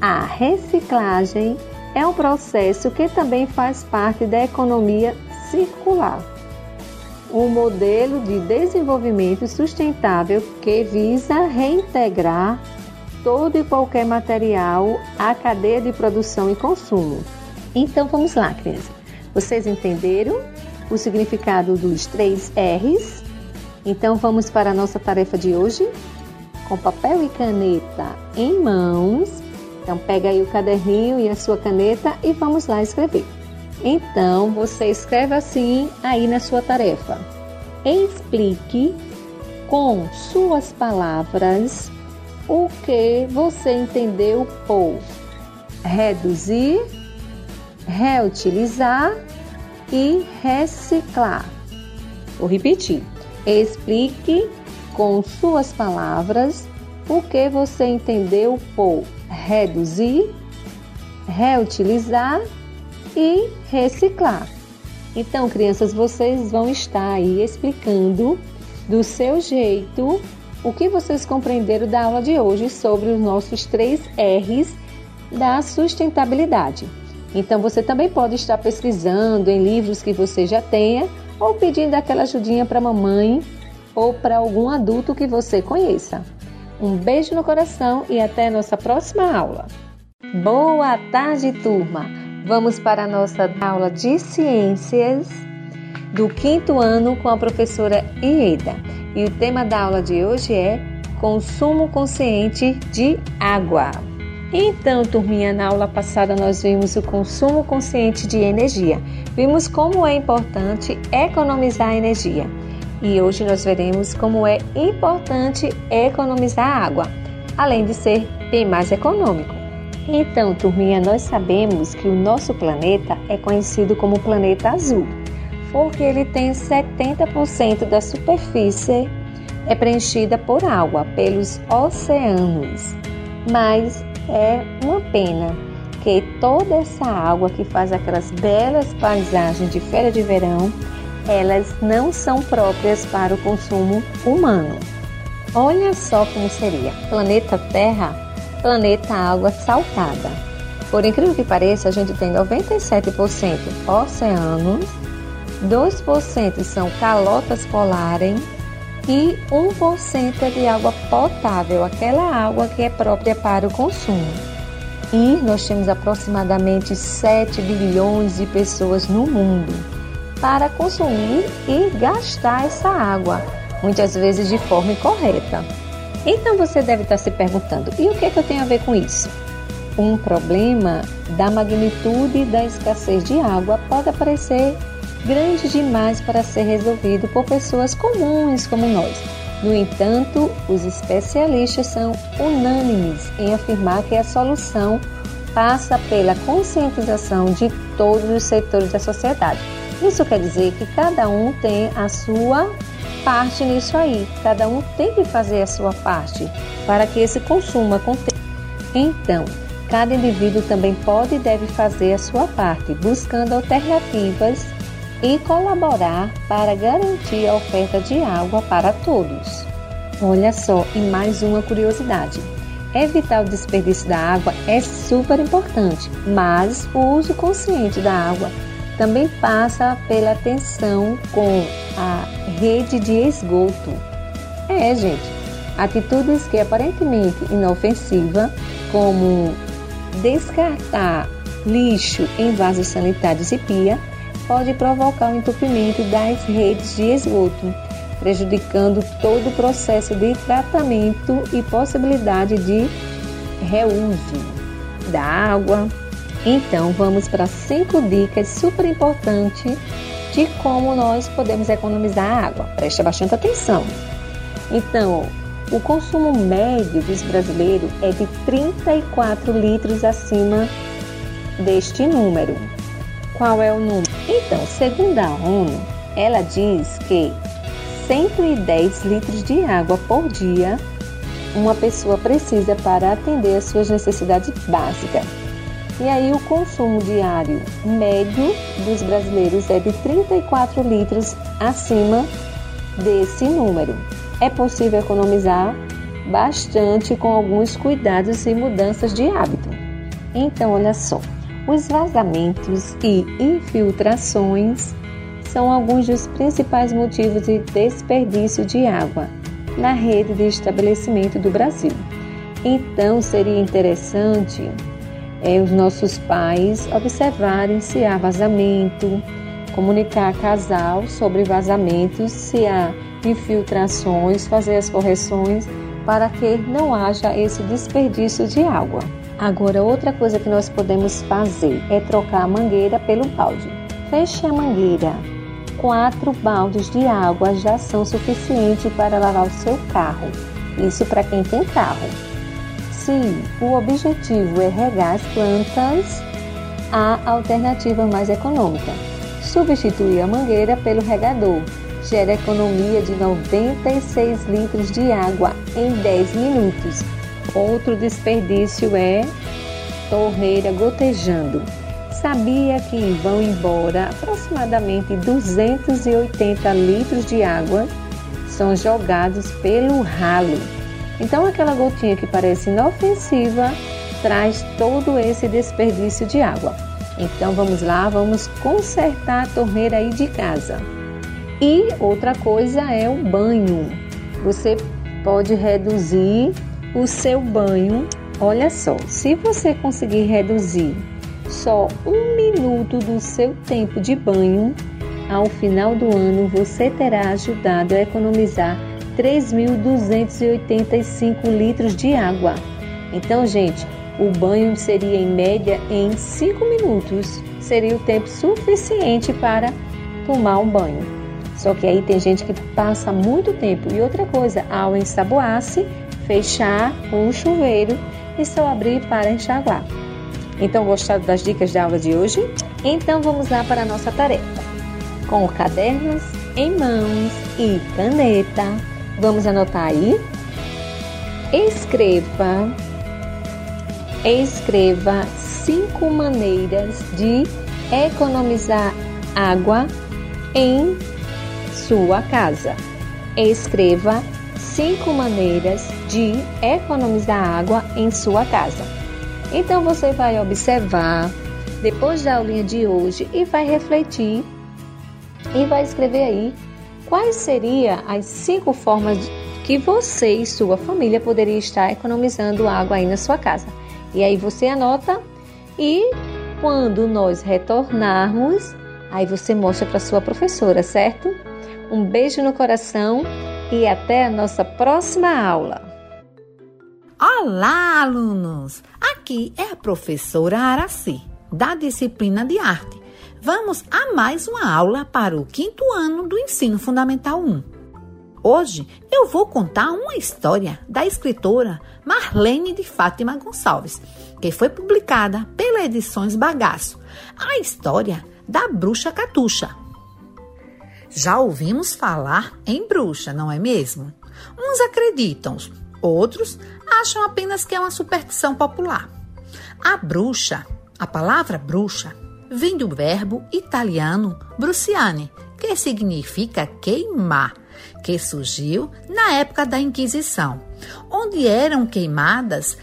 A reciclagem é um processo que também faz parte da economia circular, um modelo de desenvolvimento sustentável que visa reintegrar todo e qualquer material à cadeia de produção e consumo. Então vamos lá, crianças. Vocês entenderam o significado dos três R's? Então vamos para a nossa tarefa de hoje? Com papel e caneta em mãos. Então pega aí o caderninho e a sua caneta e vamos lá escrever. Então você escreve assim aí na sua tarefa. Explique com suas palavras o que você entendeu por reduzir, reutilizar e reciclar. Vou repetir. Explique com suas palavras o que você entendeu por reduzir, reutilizar e reciclar. Então, crianças, vocês vão estar aí explicando do seu jeito o que vocês compreenderam da aula de hoje sobre os nossos três R's da sustentabilidade. Então, você também pode estar pesquisando em livros que você já tenha ou pedindo aquela ajudinha para a mamãe ou para algum adulto que você conheça. Um beijo no coração e até a nossa próxima aula. Boa tarde, turma! Vamos para a nossa aula de ciências do quinto ano com a professora Ieda. E o tema da aula de hoje é consumo consciente de água. Então, turminha, na aula passada nós vimos o consumo consciente de energia. Vimos como é importante economizar energia. E hoje nós veremos como é importante economizar água, além de ser bem mais econômico. Então, turminha, nós sabemos que o nosso planeta é conhecido como planeta azul, porque ele tem 70% da superfície é preenchida por água, pelos oceanos. Mas é uma pena que toda essa água que faz aquelas belas paisagens de feira de verão, elas não são próprias para o consumo humano. Olha só como seria: planeta Terra, planeta água saltada. Por incrível que pareça, a gente tem 97% oceanos, 2% são calotas polares e 1% é de água potável, aquela água que é própria para o consumo. E nós temos aproximadamente 7 bilhões de pessoas no mundo para consumir e gastar essa água, muitas vezes de forma incorreta. Então você deve estar se perguntando: e o que, é que eu tenho a ver com isso? Um problema da magnitude da escassez de água pode aparecer grande demais para ser resolvido por pessoas comuns como nós. No entanto, os especialistas são unânimes em afirmar que a solução passa pela conscientização de todos os setores da sociedade. Isso quer dizer que cada um tem a sua parte nisso aí, cada um tem que fazer a sua parte para que esse consumo aconteça. Então, cada indivíduo também pode e deve fazer a sua parte, buscando alternativas e colaborar para garantir a oferta de água para todos. Olha só, e mais uma curiosidade. Evitar o desperdício da água é super importante, mas o uso consciente da água também passa pela atenção com a rede de esgoto. É, gente, atitudes que aparentemente inofensivas, como descartar lixo em vasos sanitários e pia, pode provocar o entupimento das redes de esgoto, prejudicando todo o processo de tratamento e possibilidade de reuso da água. Então, vamos para cinco dicas super importantes de como nós podemos economizar água. Preste bastante atenção. Então, o consumo médio dos brasileiros é de 34 litros acima deste número. Qual é o número? Então, segundo a ONU, ela diz que 110 litros de água por dia uma pessoa precisa para atender às suas necessidades básicas. E aí o consumo diário médio dos brasileiros é de 34 litros acima desse número. É possível economizar bastante com alguns cuidados e mudanças de hábito. Então, olha só, Os vazamentos e infiltrações são alguns dos principais motivos de desperdício de água na rede de estabelecimento do Brasil. Então, seria interessante é, os nossos pais observarem se há vazamento, comunicar casal sobre vazamentos, se há infiltrações, fazer as correções para que não haja esse desperdício de água. Agora, outra coisa que nós podemos fazer é trocar a mangueira pelo balde. Feche a mangueira. Quatro baldes de água já são suficientes para lavar o seu carro. Isso para quem tem carro. Se o objetivo é regar as plantas, há alternativa mais econômica. Substituir a mangueira pelo regador gera economia de 96 litros de água em 10 minutos. Outro desperdício é torneira gotejando. Sabia que vão embora aproximadamente 280 litros de água são jogados pelo ralo. Então aquela gotinha que parece inofensiva traz todo esse desperdício de água. Então vamos lá, vamos consertar a torneira aí de casa. E outra coisa é o banho. Você pode reduzir o seu banho. Olha só, se você conseguir reduzir só um minuto do seu tempo de banho, ao final do ano você terá ajudado a economizar 3.285 litros de água. Então, gente, o banho seria em média em 5 minutos. Seria o tempo suficiente para tomar um banho. Só que aí tem gente que passa muito tempo. E outra coisa, ao ensaboar-se, fechar o chuveiro e só abrir para enxaguar. Então, gostaram das dicas da aula de hoje? Então, vamos lá para a nossa tarefa. Com cadernos em mãos e caneta, vamos anotar aí? Escreva, escreva cinco maneiras de economizar água em sua casa. Escreva cinco maneiras de economizar água em sua casa. Então você vai observar depois da aulinha de hoje e vai refletir e vai escrever aí quais seriam as cinco formas que você e sua família poderia estar economizando água aí na sua casa. E aí você anota e quando nós retornarmos, aí você mostra para sua professora, certo? Um beijo no coração e até a nossa próxima aula. Olá, alunos! Aqui é a professora Araci, da disciplina de arte. Vamos a mais uma aula para o quinto ano do Ensino Fundamental 1. Hoje eu vou contar uma história da escritora Marlene de Fátima Gonçalves, que foi publicada pela Edições Bagaço. A história da bruxa Catuxa. Já ouvimos falar em bruxa, não é mesmo? Uns acreditam, outros acham apenas que é uma superstição popular. A bruxa, a palavra bruxa, vem do verbo italiano bruciane, que significa queimar, que surgiu na época da Inquisição, onde eram queimadas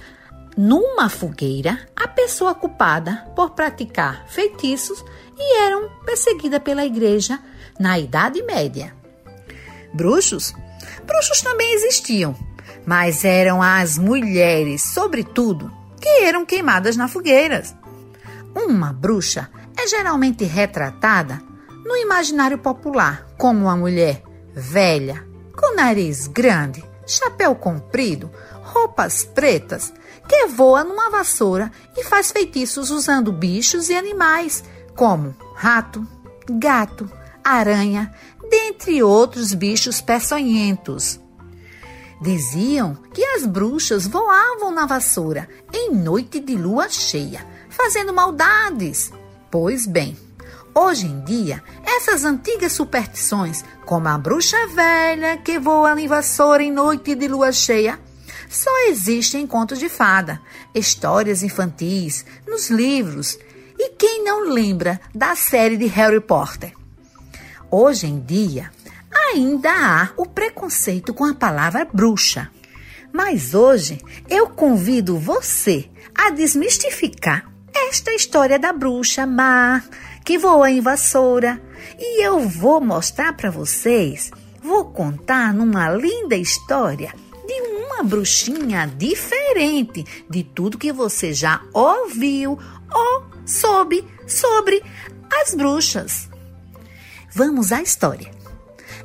numa fogueira a pessoa culpada por praticar feitiços e eram perseguida pela igreja na Idade Média. Bruxos? Bruxos também existiam, mas eram as mulheres, sobretudo, que eram queimadas na fogueira. Uma bruxa é geralmente retratada no imaginário popular como uma mulher velha, com nariz grande, chapéu comprido, roupas pretas, que voa numa vassoura e faz feitiços usando bichos e animais, como rato, gato, aranha, dentre outros bichos peçonhentos. Diziam que as bruxas voavam na vassoura em noite de lua cheia, fazendo maldades. Pois bem, hoje em dia, essas antigas superstições, como a bruxa velha que voa em vassoura em noite de lua cheia, só existem em contos de fada, histórias infantis, nos livros. E quem não lembra da série de Harry Potter? Hoje em dia, ainda há o preconceito com a palavra bruxa. Mas hoje eu convido você a desmistificar esta história da bruxa má que voa em vassoura. E eu vou mostrar para vocês, vou contar numa linda história de uma bruxinha diferente de tudo que você já ouviu ou soube sobre as bruxas. Vamos à história.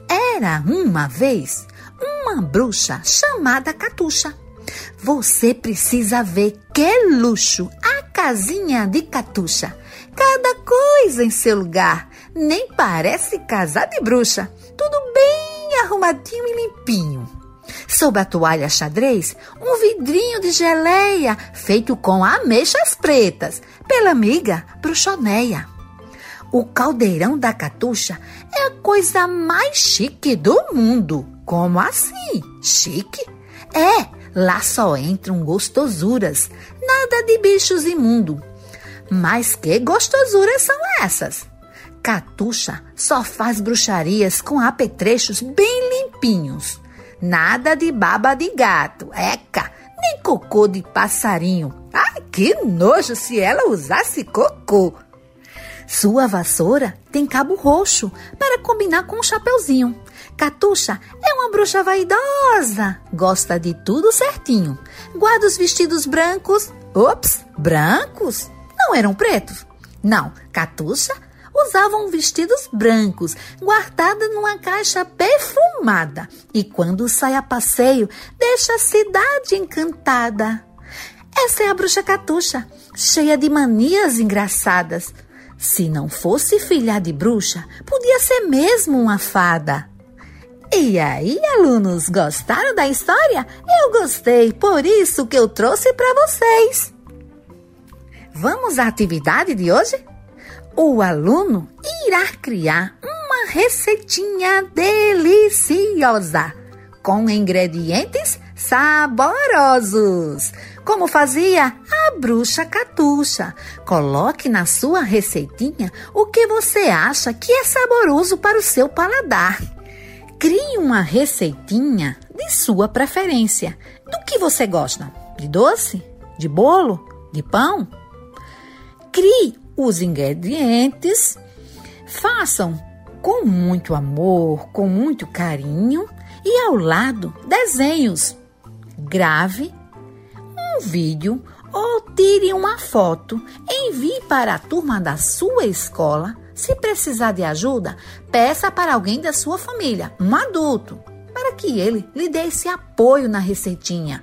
Era uma vez uma bruxa chamada Catuxa. Você precisa ver que luxo a casinha de Catuxa. Cada coisa em seu lugar. Nem parece casa de bruxa. Tudo bem arrumadinho e limpinho. Sob a toalha xadrez, um vidrinho de geleia feito com ameixas pretas, pela amiga bruxoneia. O caldeirão da catuxa é a coisa mais chique do mundo. Como assim? Chique? É, lá só entram gostosuras, nada de bichos imundo. Mas que gostosuras são essas? Catuxa só faz bruxarias com apetrechos bem limpinhos. Nada de baba de gato, eca, nem cocô de passarinho. Ai, que nojo se ela usasse cocô! Sua vassoura tem cabo roxo para combinar com um chapeuzinho. Catuxa é uma bruxa vaidosa, gosta de tudo certinho. Guarda os vestidos brancos. Ops, brancos? Não eram pretos? Não, Catuxa usavam vestidos brancos, guardada numa caixa perfumada. E quando sai a passeio, deixa a cidade encantada. Essa é a bruxa Catuxa, cheia de manias engraçadas. Se não fosse filha de bruxa, podia ser mesmo uma fada. E aí, alunos, gostaram da história? Eu gostei, por isso que eu trouxe para vocês. Vamos à atividade de hoje? O aluno irá criar uma receitinha deliciosa com ingredientes saborosos como fazia a bruxa Catuxa. Coloque na sua receitinha o que você acha que é saboroso para o seu paladar. Crie uma receitinha de sua preferência. Do que você gosta? De doce? De bolo? De pão? Crie os ingredientes, façam com muito amor, com muito carinho e ao lado desenhos. Grave um vídeo ou tire uma foto, envie para a turma da sua escola. Se precisar de ajuda, peça para alguém da sua família, um adulto, para que ele lhe dê esse apoio na receitinha.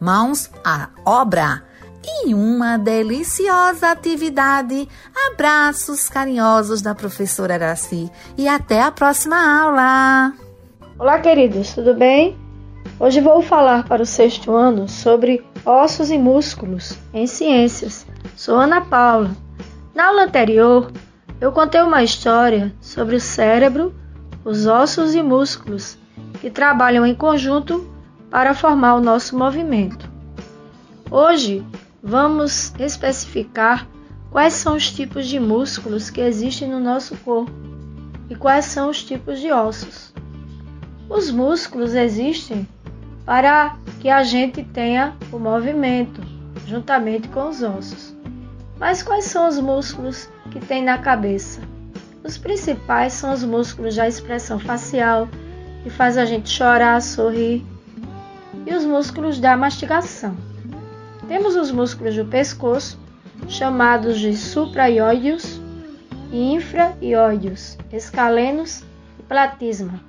Mãos à obra! E uma deliciosa atividade. Abraços carinhosos da professora Araci e até a próxima aula. Olá, queridos, tudo bem? Hoje vou falar para o sexto ano sobre ossos e músculos em ciências. Sou Ana Paula. Na aula anterior, eu contei uma história sobre o cérebro, os ossos e músculos que trabalham em conjunto para formar o nosso movimento. Hoje, vamos especificar quais são os tipos de músculos que existem no nosso corpo e quais são os tipos de ossos. Os músculos existem para que a gente tenha o movimento juntamente com os ossos. Mas quais são os músculos que tem na cabeça? Os principais são os músculos da expressão facial, que faz a gente chorar, sorrir, e os músculos da mastigação. Temos os músculos do pescoço, chamados de supraioideus e infraioideus, escalenos e platisma.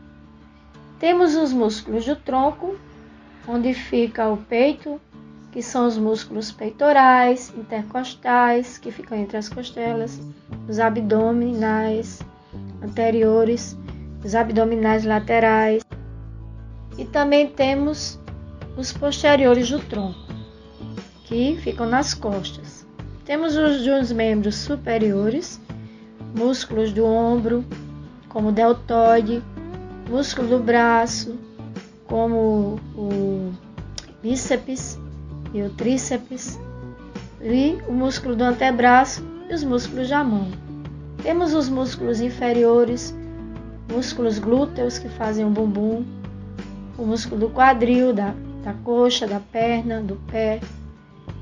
Temos os músculos do tronco, onde fica o peito, que são os músculos peitorais, intercostais, que ficam entre as costelas, os abdominais anteriores, os abdominais laterais. E também temos os posteriores do tronco, que ficam nas costas. Temos os dos membros superiores, músculos do ombro, como deltoide, músculo do braço, como o bíceps e o tríceps, e o músculo do antebraço e os músculos da mão. Temos os músculos inferiores, músculos glúteos que fazem o bumbum, o músculo do quadril, da, da coxa, da perna, do pé.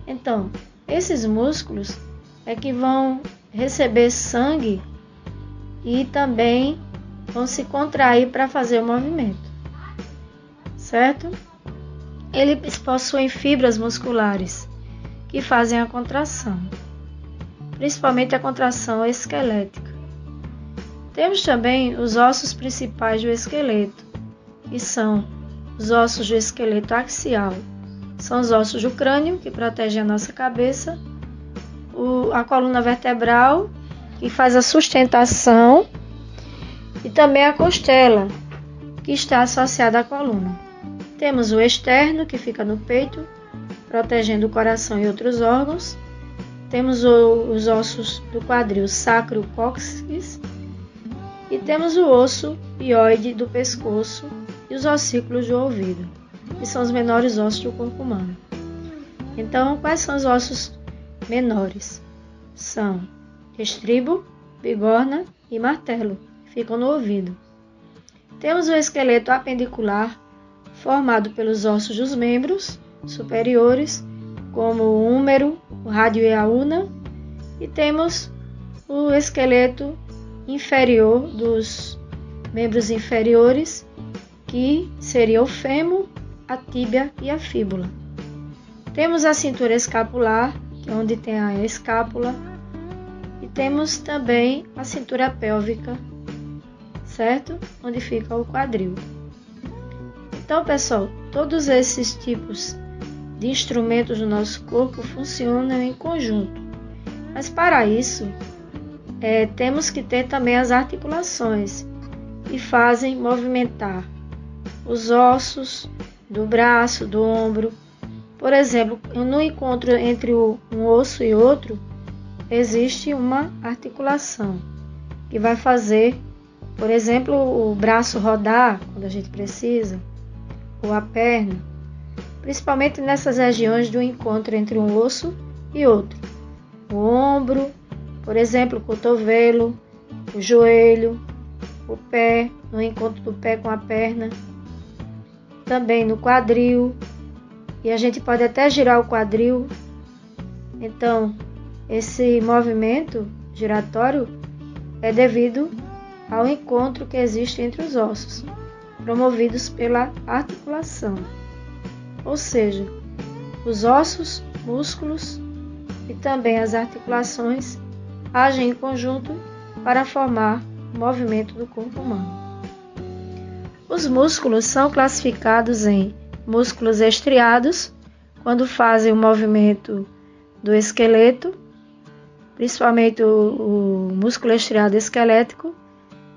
Então, esses músculos é que vão receber sangue e também vão se contrair para fazer o movimento, certo? Eles possuem fibras musculares que fazem a contração, principalmente a contração esquelética. Temos também os ossos principais do esqueleto, que são os ossos do esqueleto axial. São os ossos do crânio, que protegem a nossa cabeça, o, a coluna vertebral, que faz a sustentação, e também a costela, que está associada à coluna. Temos o externo, que fica no peito, protegendo o coração e outros órgãos. Temos o, os ossos do quadril sacro-cóccix e temos o osso hioide do pescoço e os ossículos do ouvido, que são os menores ossos do corpo humano. Então, quais são os ossos menores? São estribo, bigorna e martelo, que ficam no ouvido. Temos o esqueleto apendicular, formado pelos ossos dos membros superiores, como o húmero, o rádio e a una, e temos o esqueleto inferior dos membros inferiores, que seria o fêmur, a tíbia e a fíbula. Temos a cintura escapular, que é onde tem a escápula, e temos também a cintura pélvica, certo? Onde fica o quadril. Então, pessoal, todos esses tipos de instrumentos do nosso corpo funcionam em conjunto. Mas para isso, é, temos que ter também as articulações que fazem movimentar os ossos do braço, do ombro. Por exemplo, no encontro entre um osso e outro, existe uma articulação que vai fazer, por exemplo, o braço rodar quando a gente precisa, ou a perna, principalmente nessas regiões do encontro entre um osso e outro. O ombro, por exemplo, o cotovelo, o joelho, o pé, no encontro do pé com a perna, também no quadril, e a gente pode até girar o quadril. Então, esse movimento giratório é devido ao encontro que existe entre os ossos, promovidos pela articulação. Ou seja, os ossos, músculos e também as articulações agem em conjunto para formar o movimento do corpo humano. Os músculos são classificados em músculos estriados, quando fazem o movimento do esqueleto, principalmente o, músculo estriado esquelético.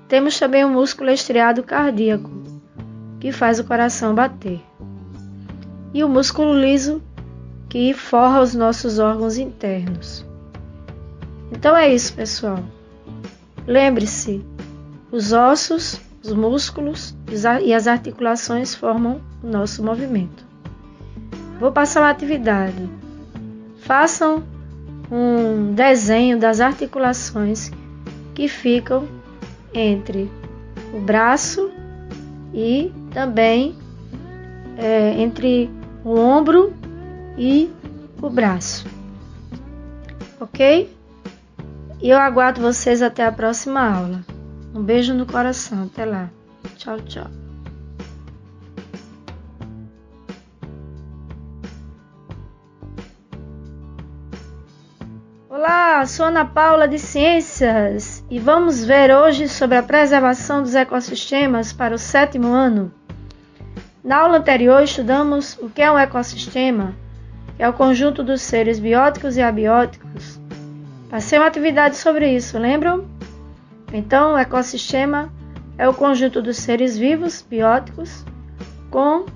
Temos também o músculo estriado cardíaco, que faz o coração bater. E o músculo liso, que forra os nossos órgãos internos. Então é isso, pessoal. Lembre-se, os ossos, os músculos e as articulações formam o nosso movimento. Vou passar uma atividade. Façam um desenho das articulações que ficam entre o braço e também é, entre o ombro e o braço. Ok? E eu aguardo vocês até a próxima aula. Um beijo no coração. Até lá. Tchau, tchau. Olá, sou Ana Paula de Ciências e vamos ver hoje sobre a preservação dos ecossistemas para o sétimo ano. Na aula anterior estudamos o que é um ecossistema, que é o conjunto dos seres bióticos e abióticos Passei uma atividade sobre isso, lembram? Então, o ecossistema é o conjunto dos seres vivos, bióticos, com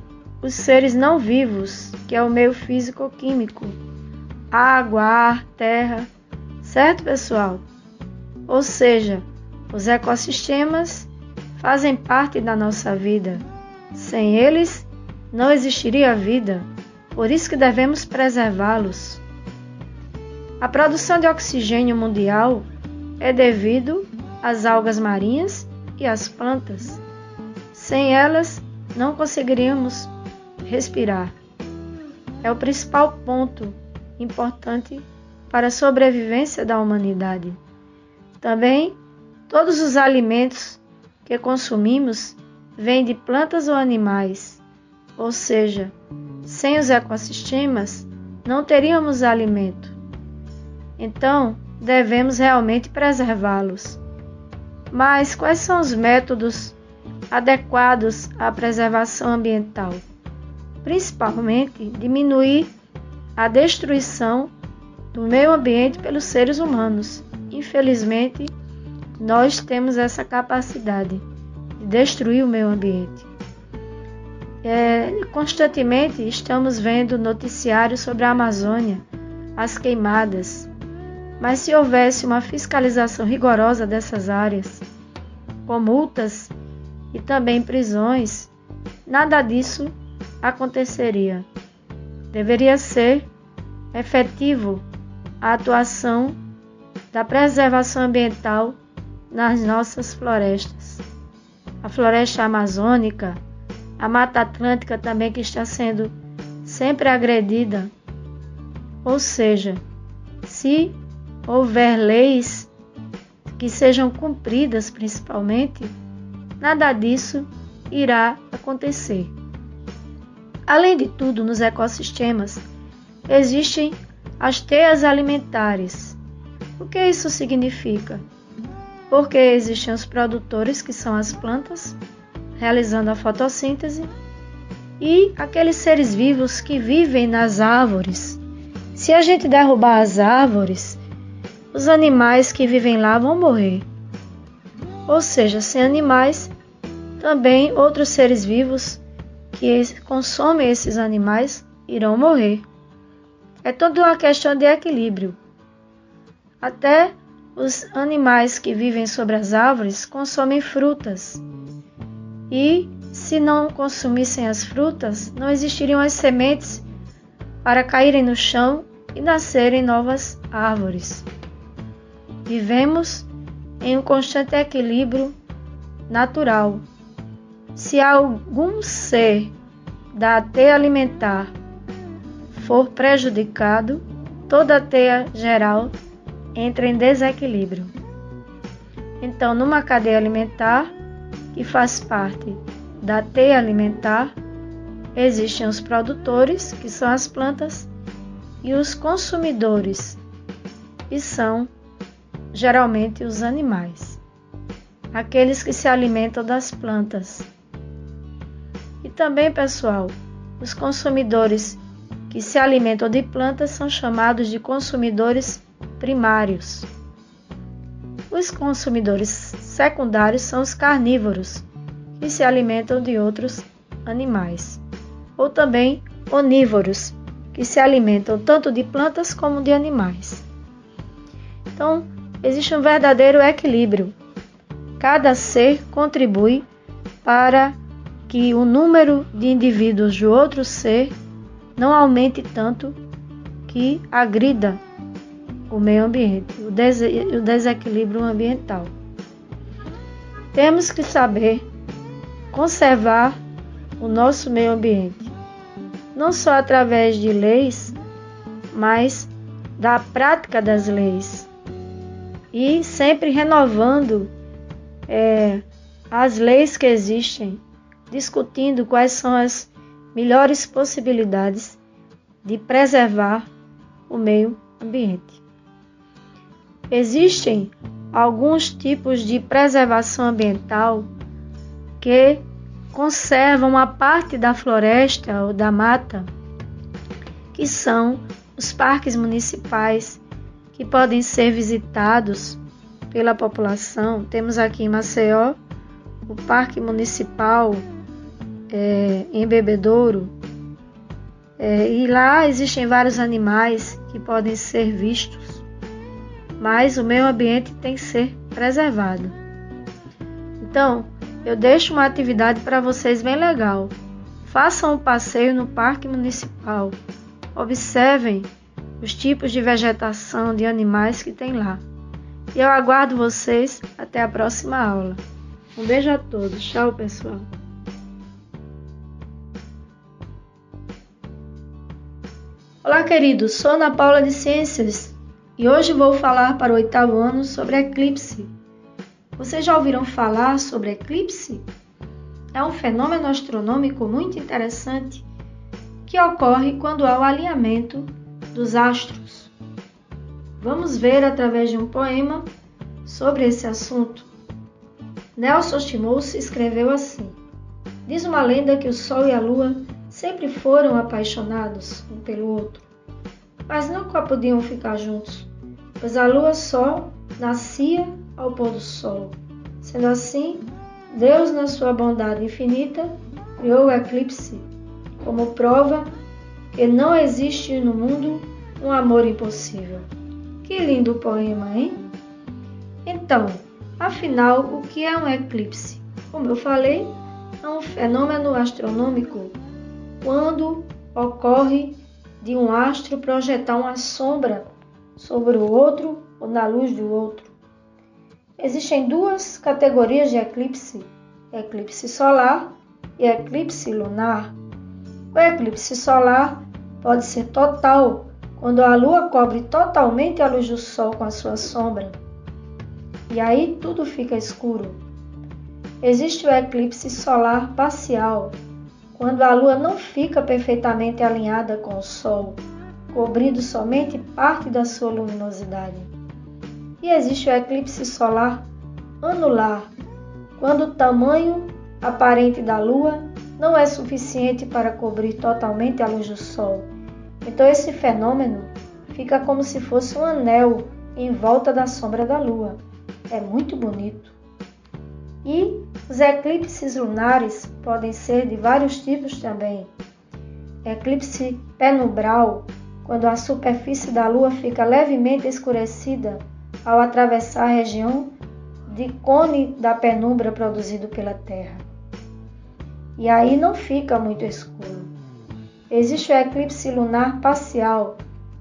os seres não vivos, que é o meio físico-químico, água, ar, terra, certo, pessoal? Ou seja, os ecossistemas fazem parte da nossa vida. Sem eles, não existiria vida. Por isso que devemos preservá-los. A produção de oxigênio mundial é devido às algas marinhas e às plantas. Sem elas, não conseguiríamos respirar. É o principal ponto importante para a sobrevivência da humanidade. Também, todos os alimentos que consumimos vêm de plantas ou animais, ou seja, sem os ecossistemas não teríamos alimento. Então, devemos realmente preservá-los. Mas quais são os métodos adequados à preservação ambiental? Principalmente, diminuir a destruição do meio ambiente pelos seres humanos. Infelizmente, nós temos essa capacidade de destruir o meio ambiente. É, constantemente estamos vendo noticiários sobre a Amazônia, as queimadas, mas se houvesse uma fiscalização rigorosa dessas áreas, com multas e também prisões, nada disso aconteceria. Deveria ser efetivo a atuação da preservação ambiental nas nossas florestas. A floresta amazônica, a Mata Atlântica também que está sendo sempre agredida. Ou seja, se houver leis que sejam cumpridas principalmente, nada disso irá acontecer. Além de tudo, nos ecossistemas existem as teias alimentares. O que isso significa? Porque existem os produtores, que são as plantas, realizando a fotossíntese, e aqueles seres vivos que vivem nas árvores. Se a gente derrubar as árvores, os animais que vivem lá vão morrer. Ou seja, sem animais, também outros seres vivos que consomem esses animais irão morrer. É toda uma questão de equilíbrio. Até os animais que vivem sobre as árvores consomem frutas. E se não consumissem as frutas, não existiriam as sementes para caírem no chão e nascerem novas árvores. Vivemos em um constante equilíbrio natural. Se algum ser da teia alimentar for prejudicado, toda a teia geral entra em desequilíbrio. Então, numa cadeia alimentar que faz parte da teia alimentar, existem os produtores, que são as plantas, e os consumidores, que são geralmente os animais, aqueles que se alimentam das plantas. E também, pessoal, os consumidores que se alimentam de plantas são chamados de consumidores primários. Os consumidores secundários são os carnívoros, que se alimentam de outros animais, ou também onívoros, que se alimentam tanto de plantas como de animais. Então, existe um verdadeiro equilíbrio. Cada ser contribui para que o número de indivíduos do outro ser não aumente tanto que agrida o meio ambiente, o, des o desequilíbrio ambiental. Temos que saber conservar o nosso meio ambiente, não só através de leis, mas da prática das leis e sempre renovando é, as leis que existem, discutindo quais são as melhores possibilidades de preservar o meio ambiente. Existem alguns tipos de preservação ambiental que conservam a parte da floresta ou da mata, que são os parques municipais que podem ser visitados pela população. Temos aqui em Maceió o Parque Municipal é, em Bebedouro. É, e lá existem vários animais que podem ser vistos, mas o meio ambiente tem que ser preservado. Então, eu deixo uma atividade para vocês bem legal. Façam um passeio no Parque Municipal. Observem os tipos de vegetação de animais que tem lá. E eu aguardo vocês até a próxima aula. Um beijo a todos. Tchau, pessoal. Olá, queridos. Sou Ana Paula de Ciências e hoje vou falar para o oitavo ano sobre eclipse. Vocês já ouviram falar sobre eclipse? É um fenômeno astronômico muito interessante que ocorre quando há o alinhamento dos astros. Vamos ver através de um poema sobre esse assunto. Nelson Timous escreveu assim: Diz uma lenda que o Sol e a Lua sempre foram apaixonados um pelo outro, mas nunca podiam ficar juntos, pois a Lua só nascia ao pôr do Sol. Sendo assim, Deus, na sua bondade infinita, criou o eclipse como prova que não existe no mundo um amor impossível. Que lindo poema, hein? Então, afinal, o que é um eclipse? Como eu falei, é um fenômeno astronômico quando ocorre de um astro projetar uma sombra sobre o outro ou na luz do outro. Existem duas categorias de eclipse: eclipse solar e eclipse lunar. O eclipse solar pode ser total, quando a lua cobre totalmente a luz do sol com a sua sombra. E aí tudo fica escuro. Existe o eclipse solar parcial, quando a lua não fica perfeitamente alinhada com o sol, cobrindo somente parte da sua luminosidade. E existe o eclipse solar anular, quando o tamanho aparente da lua não é suficiente para cobrir totalmente a luz do Sol. Então, esse fenômeno fica como se fosse um anel em volta da sombra da Lua. É muito bonito. E os eclipses lunares podem ser de vários tipos também. Eclipse penumbral, quando a superfície da Lua fica levemente escurecida ao atravessar a região de cone da penumbra produzido pela Terra e aí não fica muito escuro. Existe o eclipse lunar parcial,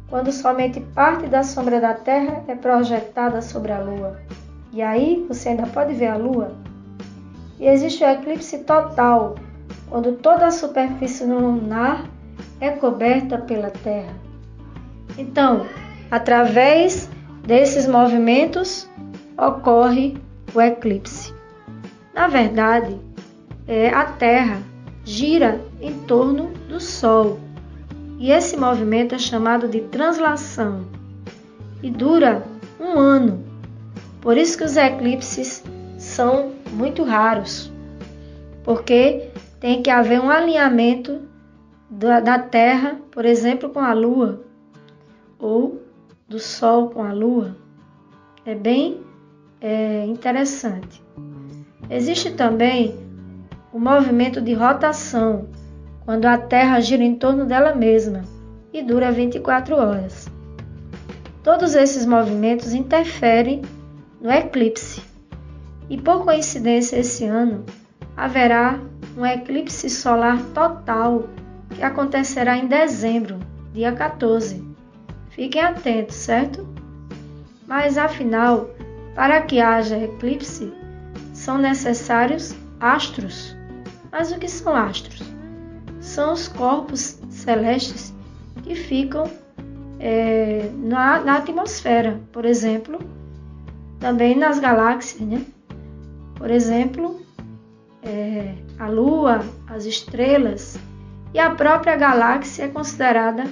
quando somente parte da sombra da Terra é projetada sobre a Lua. E aí você ainda pode ver a Lua. E existe o eclipse total, quando toda a superfície lunar é coberta pela Terra. Então, através desses movimentos ocorre o eclipse. Na verdade, é, a Terra gira em torno do Sol. E esse movimento é chamado de translação e dura um ano. Por isso que os eclipses são muito raros, porque tem que haver um alinhamento da, da Terra, por exemplo, com a Lua, ou do Sol com a Lua. É bem é, interessante. Existe também o movimento de rotação, quando a Terra gira em torno dela mesma e dura 24 horas. Todos esses movimentos interferem no eclipse. E por coincidência, esse ano haverá um eclipse solar total que acontecerá em dezembro, dia 14. Fiquem atentos, certo? Mas afinal, para que haja eclipse, são necessários astros. Mas o que são astros? São os corpos celestes que ficam é, na, na, atmosfera, por exemplo, também nas galáxias, né? Por exemplo, é, a Lua, as estrelas e a própria galáxia é considerada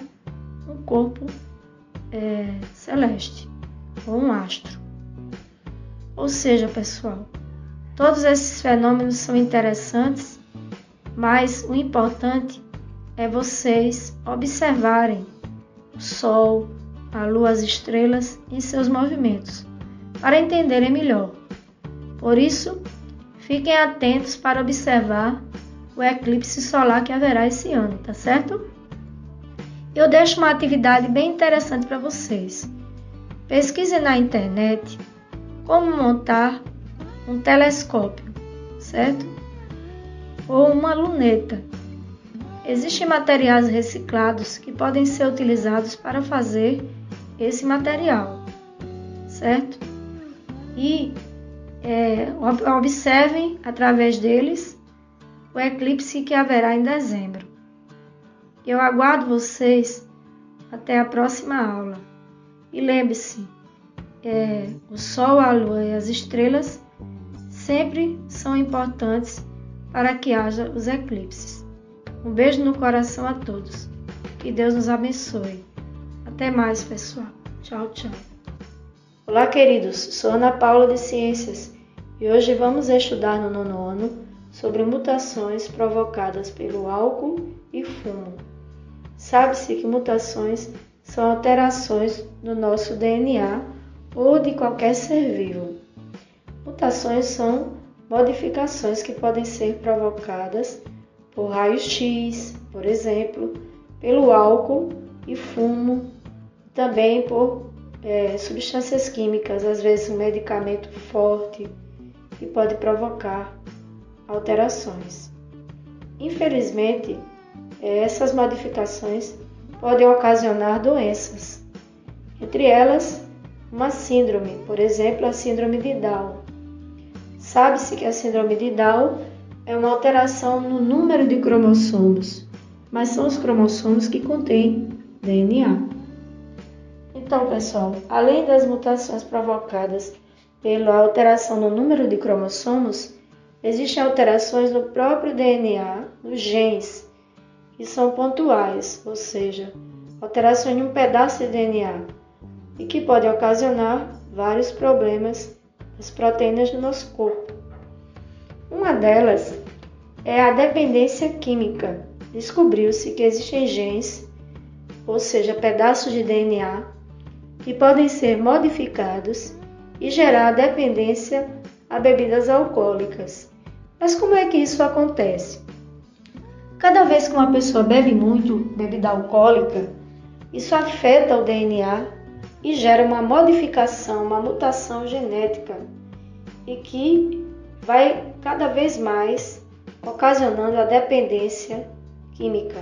um corpo é, celeste ou um astro. Ou seja, pessoal, todos esses fenômenos são interessantes mas o importante é vocês observarem o Sol, a Lua, as estrelas e seus movimentos, para entenderem melhor. Por isso, fiquem atentos para observar o eclipse solar que haverá esse ano, tá certo? Eu deixo uma atividade bem interessante para vocês. Pesquisem na internet como montar um telescópio, certo? ou uma luneta. Existem materiais reciclados que podem ser utilizados para fazer esse material, certo? E é, observem através deles o eclipse que haverá em dezembro. Eu aguardo vocês até a próxima aula E lembre-se, é, o Sol, a Lua e as estrelas sempre são importantes para que haja os eclipses. Um beijo no coração a todos. Que Deus nos abençoe. Até mais, pessoal. Tchau, tchau. Olá, queridos. Sou Ana Paula de Ciências e hoje vamos estudar no nono ano sobre mutações provocadas pelo álcool e fumo. Sabe-se que mutações são alterações no nosso DNA ou de qualquer ser vivo. Mutações são modificações que podem ser provocadas por raio-x, por exemplo, pelo álcool e fumo, também por é, substâncias químicas, às vezes um medicamento forte que pode provocar alterações. Infelizmente, essas modificações podem ocasionar doenças, entre elas uma síndrome, por exemplo, a síndrome de Down. Sabe-se que a síndrome de Down é uma alteração no número de cromossomos, mas são os cromossomos que contêm DNA. Então, pessoal, além das mutações provocadas pela alteração no número de cromossomos, existem alterações no próprio DNA, nos genes, que são pontuais, ou seja, alterações em um pedaço de DNA, e que podem ocasionar vários problemas nas proteínas do nosso corpo. Uma delas é a dependência química. Descobriu-se que existem genes, ou seja, pedaços de DNA, que podem ser modificados e gerar dependência a bebidas alcoólicas. Mas como é que isso acontece? Cada vez que uma pessoa bebe muito bebida alcoólica, isso afeta o DNA e gera uma modificação, uma mutação genética e que vai cada vez mais ocasionando a dependência química.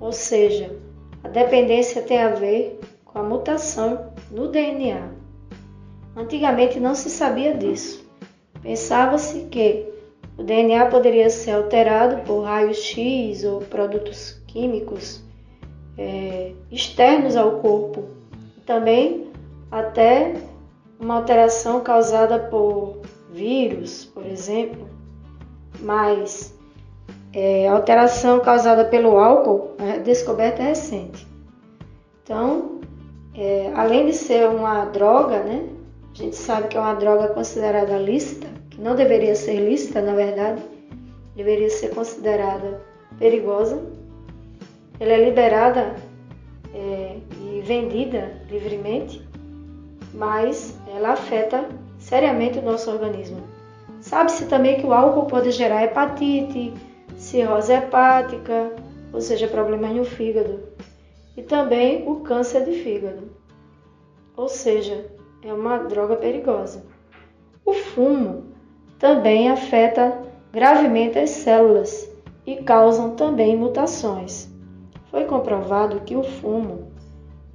Ou seja, a dependência tem a ver com a mutação no DNA. Antigamente não se sabia disso. Pensava-se que o DNA poderia ser alterado por raios-x ou produtos químicos é, externos ao corpo também até uma alteração causada por vírus, por exemplo, mas é, alteração causada pelo álcool, é descoberta recente. Então, é, além de ser uma droga, né, gente sabe que é uma droga considerada lícita, que não deveria ser lícita, na verdade, deveria ser considerada perigosa. Ela é liberada é, vendida livremente, mas ela afeta seriamente o nosso organismo. Sabe-se também que o álcool pode gerar hepatite, cirrose hepática, ou seja, problemas no fígado, e também o câncer de fígado. Ou seja, é uma droga perigosa. O fumo também afeta gravemente as células e causam também mutações. Foi comprovado que o fumo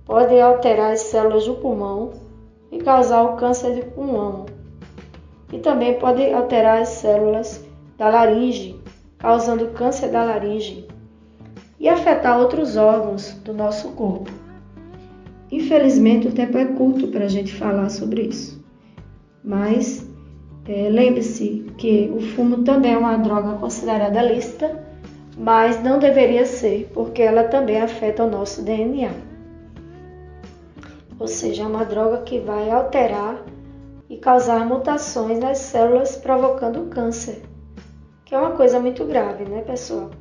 pode alterar as células do pulmão e causar o câncer de pulmão. E também pode alterar as células da laringe, causando câncer da laringe e afetar outros órgãos do nosso corpo. Infelizmente, o tempo é curto para a gente falar sobre isso, mas é, lembre-se que o fumo também é uma droga considerada lícita, mas não deveria ser, porque ela também afeta o nosso DNA ou seja, é uma droga que vai alterar e causar mutações nas células, provocando câncer, que é uma coisa muito grave, né, pessoal?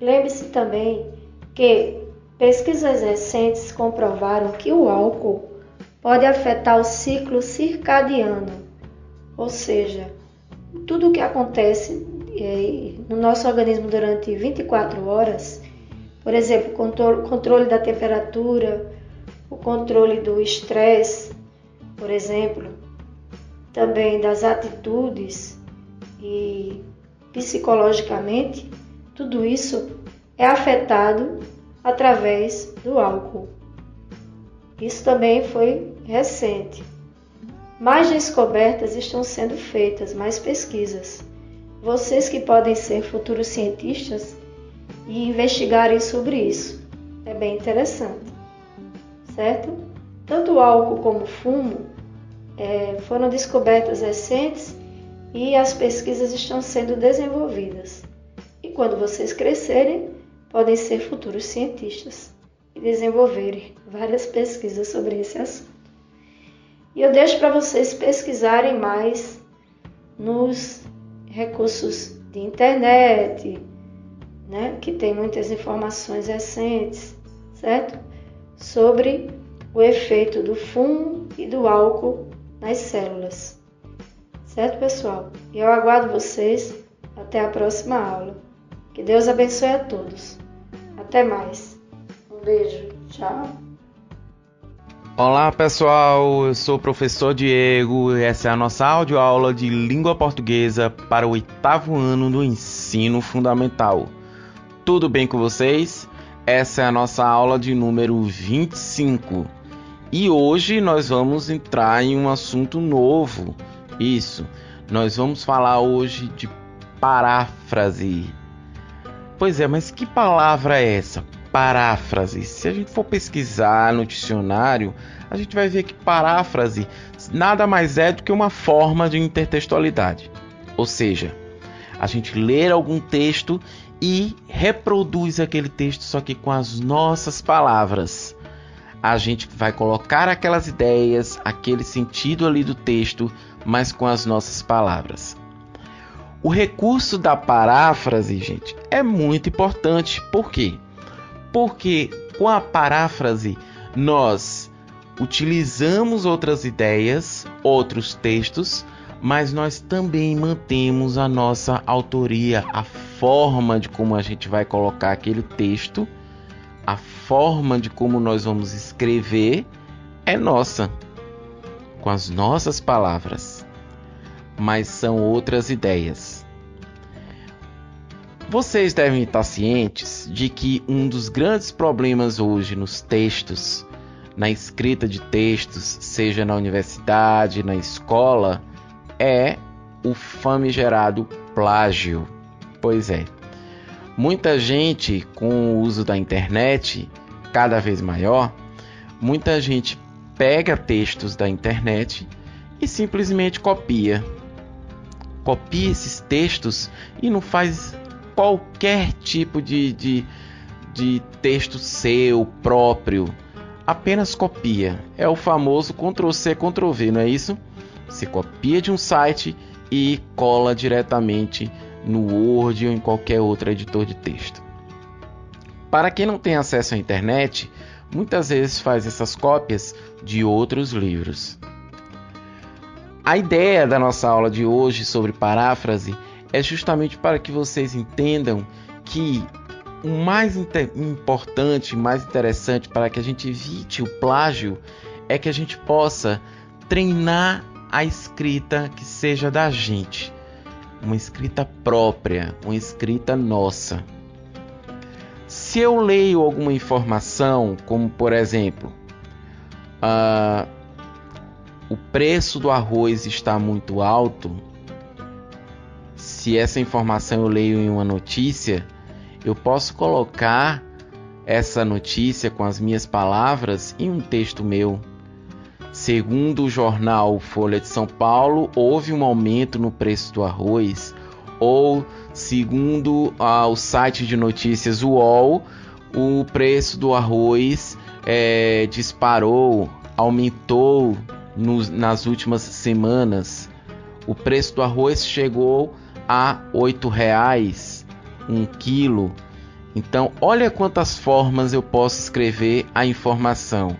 Lembre-se também que pesquisas recentes comprovaram que o álcool pode afetar o ciclo circadiano, ou seja, tudo o que acontece é, no nosso organismo durante 24 horas, por exemplo, controle da temperatura, o controle do estresse, por exemplo, também das atitudes e psicologicamente, tudo isso é afetado através do álcool. Isso também foi recente. Mais descobertas estão sendo feitas, mais pesquisas. Vocês que podem ser futuros cientistas e investigarem sobre isso. É bem interessante certo? Tanto álcool como o fumo é, foram descobertas recentes e as pesquisas estão sendo desenvolvidas. E quando vocês crescerem, podem ser futuros cientistas e desenvolverem várias pesquisas sobre esse assunto. E eu deixo para vocês pesquisarem mais nos recursos de internet, né, que tem muitas informações recentes, certo? Sobre o efeito do fumo e do álcool nas células. Certo, pessoal? E eu aguardo vocês até a próxima aula. Que Deus abençoe a todos. Até mais. Um beijo. Tchau. Olá pessoal, eu sou o professor Diego e essa é a nossa audioaula de língua portuguesa para o oitavo ano do ensino fundamental. Tudo bem com vocês? Essa é a nossa aula de número 25 e hoje nós vamos entrar em um assunto novo. Isso, nós vamos falar hoje de paráfrase. Pois é, mas que palavra é essa? Paráfrase. Se a gente for pesquisar no dicionário, a gente vai ver que paráfrase nada mais é do que uma forma de intertextualidade. Ou seja, a gente lê algum texto e reproduz aquele texto só que com as nossas palavras a gente vai colocar aquelas ideias, aquele sentido ali do texto, mas com as nossas palavras. O recurso da paráfrase, gente, é muito importante. Por quê? Porque com a paráfrase nós utilizamos outras ideias, outros textos, mas nós também mantemos a nossa autoria, a forma de como a gente vai colocar aquele texto a forma de como nós vamos escrever é nossa, com as nossas palavras, mas são outras ideias. Vocês devem estar cientes de que um dos grandes problemas hoje nos textos, na escrita de textos, seja na universidade, na escola, é o famigerado plágio. Pois é. Muita gente, com o uso da internet cada vez maior, muita gente pega textos da internet e simplesmente copia. Copia esses textos e não faz qualquer tipo de, de, de texto seu próprio. Apenas copia. É o famoso Ctrl-C, Ctrl-V, não é isso? Você copia de um site e cola diretamente no Word ou em qualquer outro editor de texto. Para quem não tem acesso à internet, muitas vezes faz essas cópias de outros livros. A ideia da nossa aula de hoje sobre paráfrase é justamente para que vocês entendam que o mais importante, mais interessante para que a gente evite o plágio é que a gente possa treinar a escrita que seja da gente uma escrita própria, uma escrita nossa. Se eu leio alguma informação, como por exemplo, uh, o preço do arroz está muito alto, se essa informação eu leio em uma notícia, eu posso colocar essa notícia com as minhas palavras em um texto meu. Segundo o jornal Folha de São Paulo, houve um aumento no preço do arroz. Ou, segundo ah, o site de notícias UOL, o preço do arroz é, disparou, aumentou nos, nas últimas semanas. O preço do arroz chegou a R$ reais um quilo. Então, olha quantas formas eu posso escrever a informação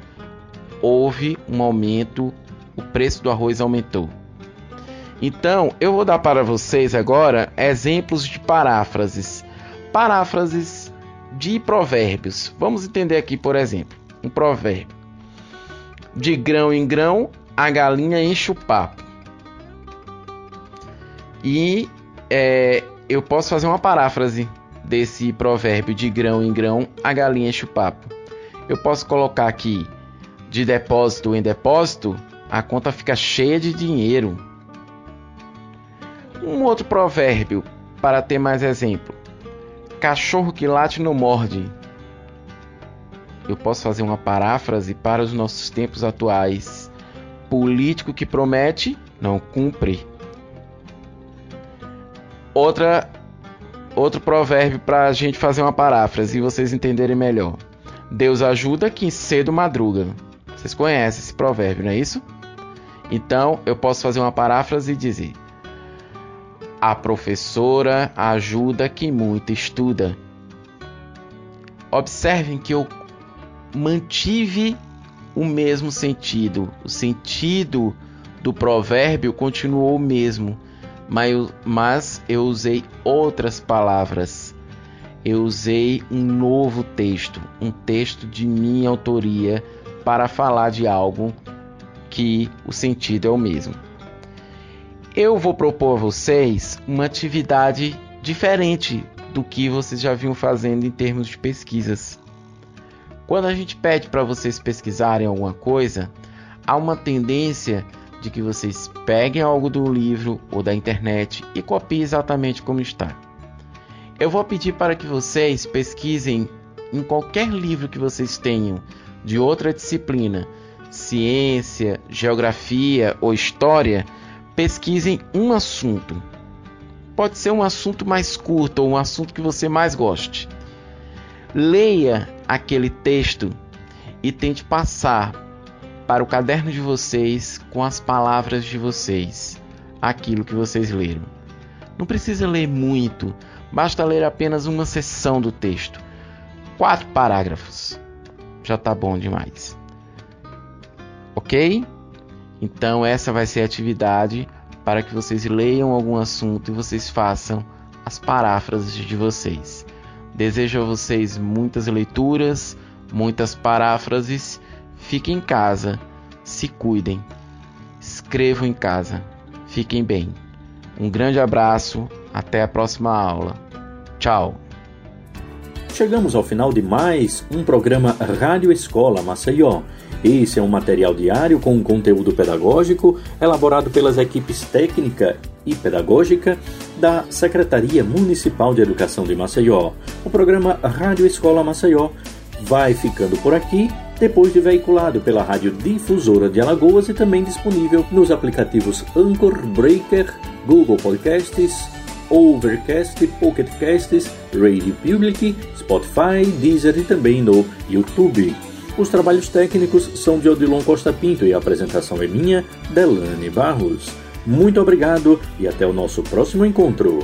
houve um aumento, o preço do arroz aumentou. Então, eu vou dar para vocês agora exemplos de paráfrases. Paráfrases de provérbios. Vamos entender aqui, por exemplo, um provérbio. De grão em grão, a galinha enche o papo. E é, eu posso fazer uma paráfrase desse provérbio de grão em grão, a galinha enche o papo. Eu posso colocar aqui de depósito em depósito, a conta fica cheia de dinheiro. Um outro provérbio, para ter mais exemplo: cachorro que late não morde. eu posso fazer uma paráfrase para os nossos tempos atuais. Político que promete, não cumpre. Outra, outro provérbio para a gente fazer uma paráfrase e vocês entenderem melhor. Deus ajuda quem cedo madruga. Vocês conhecem esse provérbio, não é isso? Então eu posso fazer uma paráfrase e dizer: A professora ajuda quem muito estuda. Observem que eu mantive o mesmo sentido. O sentido do provérbio continuou o mesmo, mas eu usei outras palavras. Eu usei um novo texto, um texto de minha autoria para falar de algo que o sentido é o mesmo. Eu vou propor a vocês uma atividade diferente do que vocês já vinham fazendo em termos de pesquisas. Quando a gente pede para vocês pesquisarem alguma coisa, há uma tendência de que vocês peguem algo do livro ou da internet e copiem exatamente como está. Eu vou pedir para que vocês pesquisem em qualquer livro que vocês tenham de outra disciplina, ciência, geografia ou história, pesquisem um assunto. Pode ser um assunto mais curto ou um assunto que você mais goste. Leia aquele texto e tente passar para o caderno de vocês com as palavras de vocês aquilo que vocês leram. Não precisa ler muito, basta ler apenas uma seção do texto. Quatro parágrafos. Já está bom demais. Ok? Então, essa vai ser a atividade para que vocês leiam algum assunto e vocês façam as paráfrases de vocês. Desejo a vocês muitas leituras, muitas paráfrases. Fiquem em casa, se cuidem, escrevam em casa, fiquem bem. Um grande abraço, até a próxima aula. Tchau! Chegamos ao final de mais um programa Rádio Escola Maceió. Esse é um material diário com conteúdo pedagógico elaborado pelas equipes técnica e pedagógica da Secretaria Municipal de Educação de Maceió. O programa Rádio Escola Maceió vai ficando por aqui, depois de veiculado pela Rádio Difusora de Alagoas e também disponível nos aplicativos Anchor, Breaker, Google Podcasts, Overcast, Pocket Casts, Radio Public, Spotify, Deezer e também no YouTube. Os trabalhos técnicos são de Odilon Costa Pinto e a apresentação é minha, Delane Barros. Muito obrigado e até o nosso próximo encontro.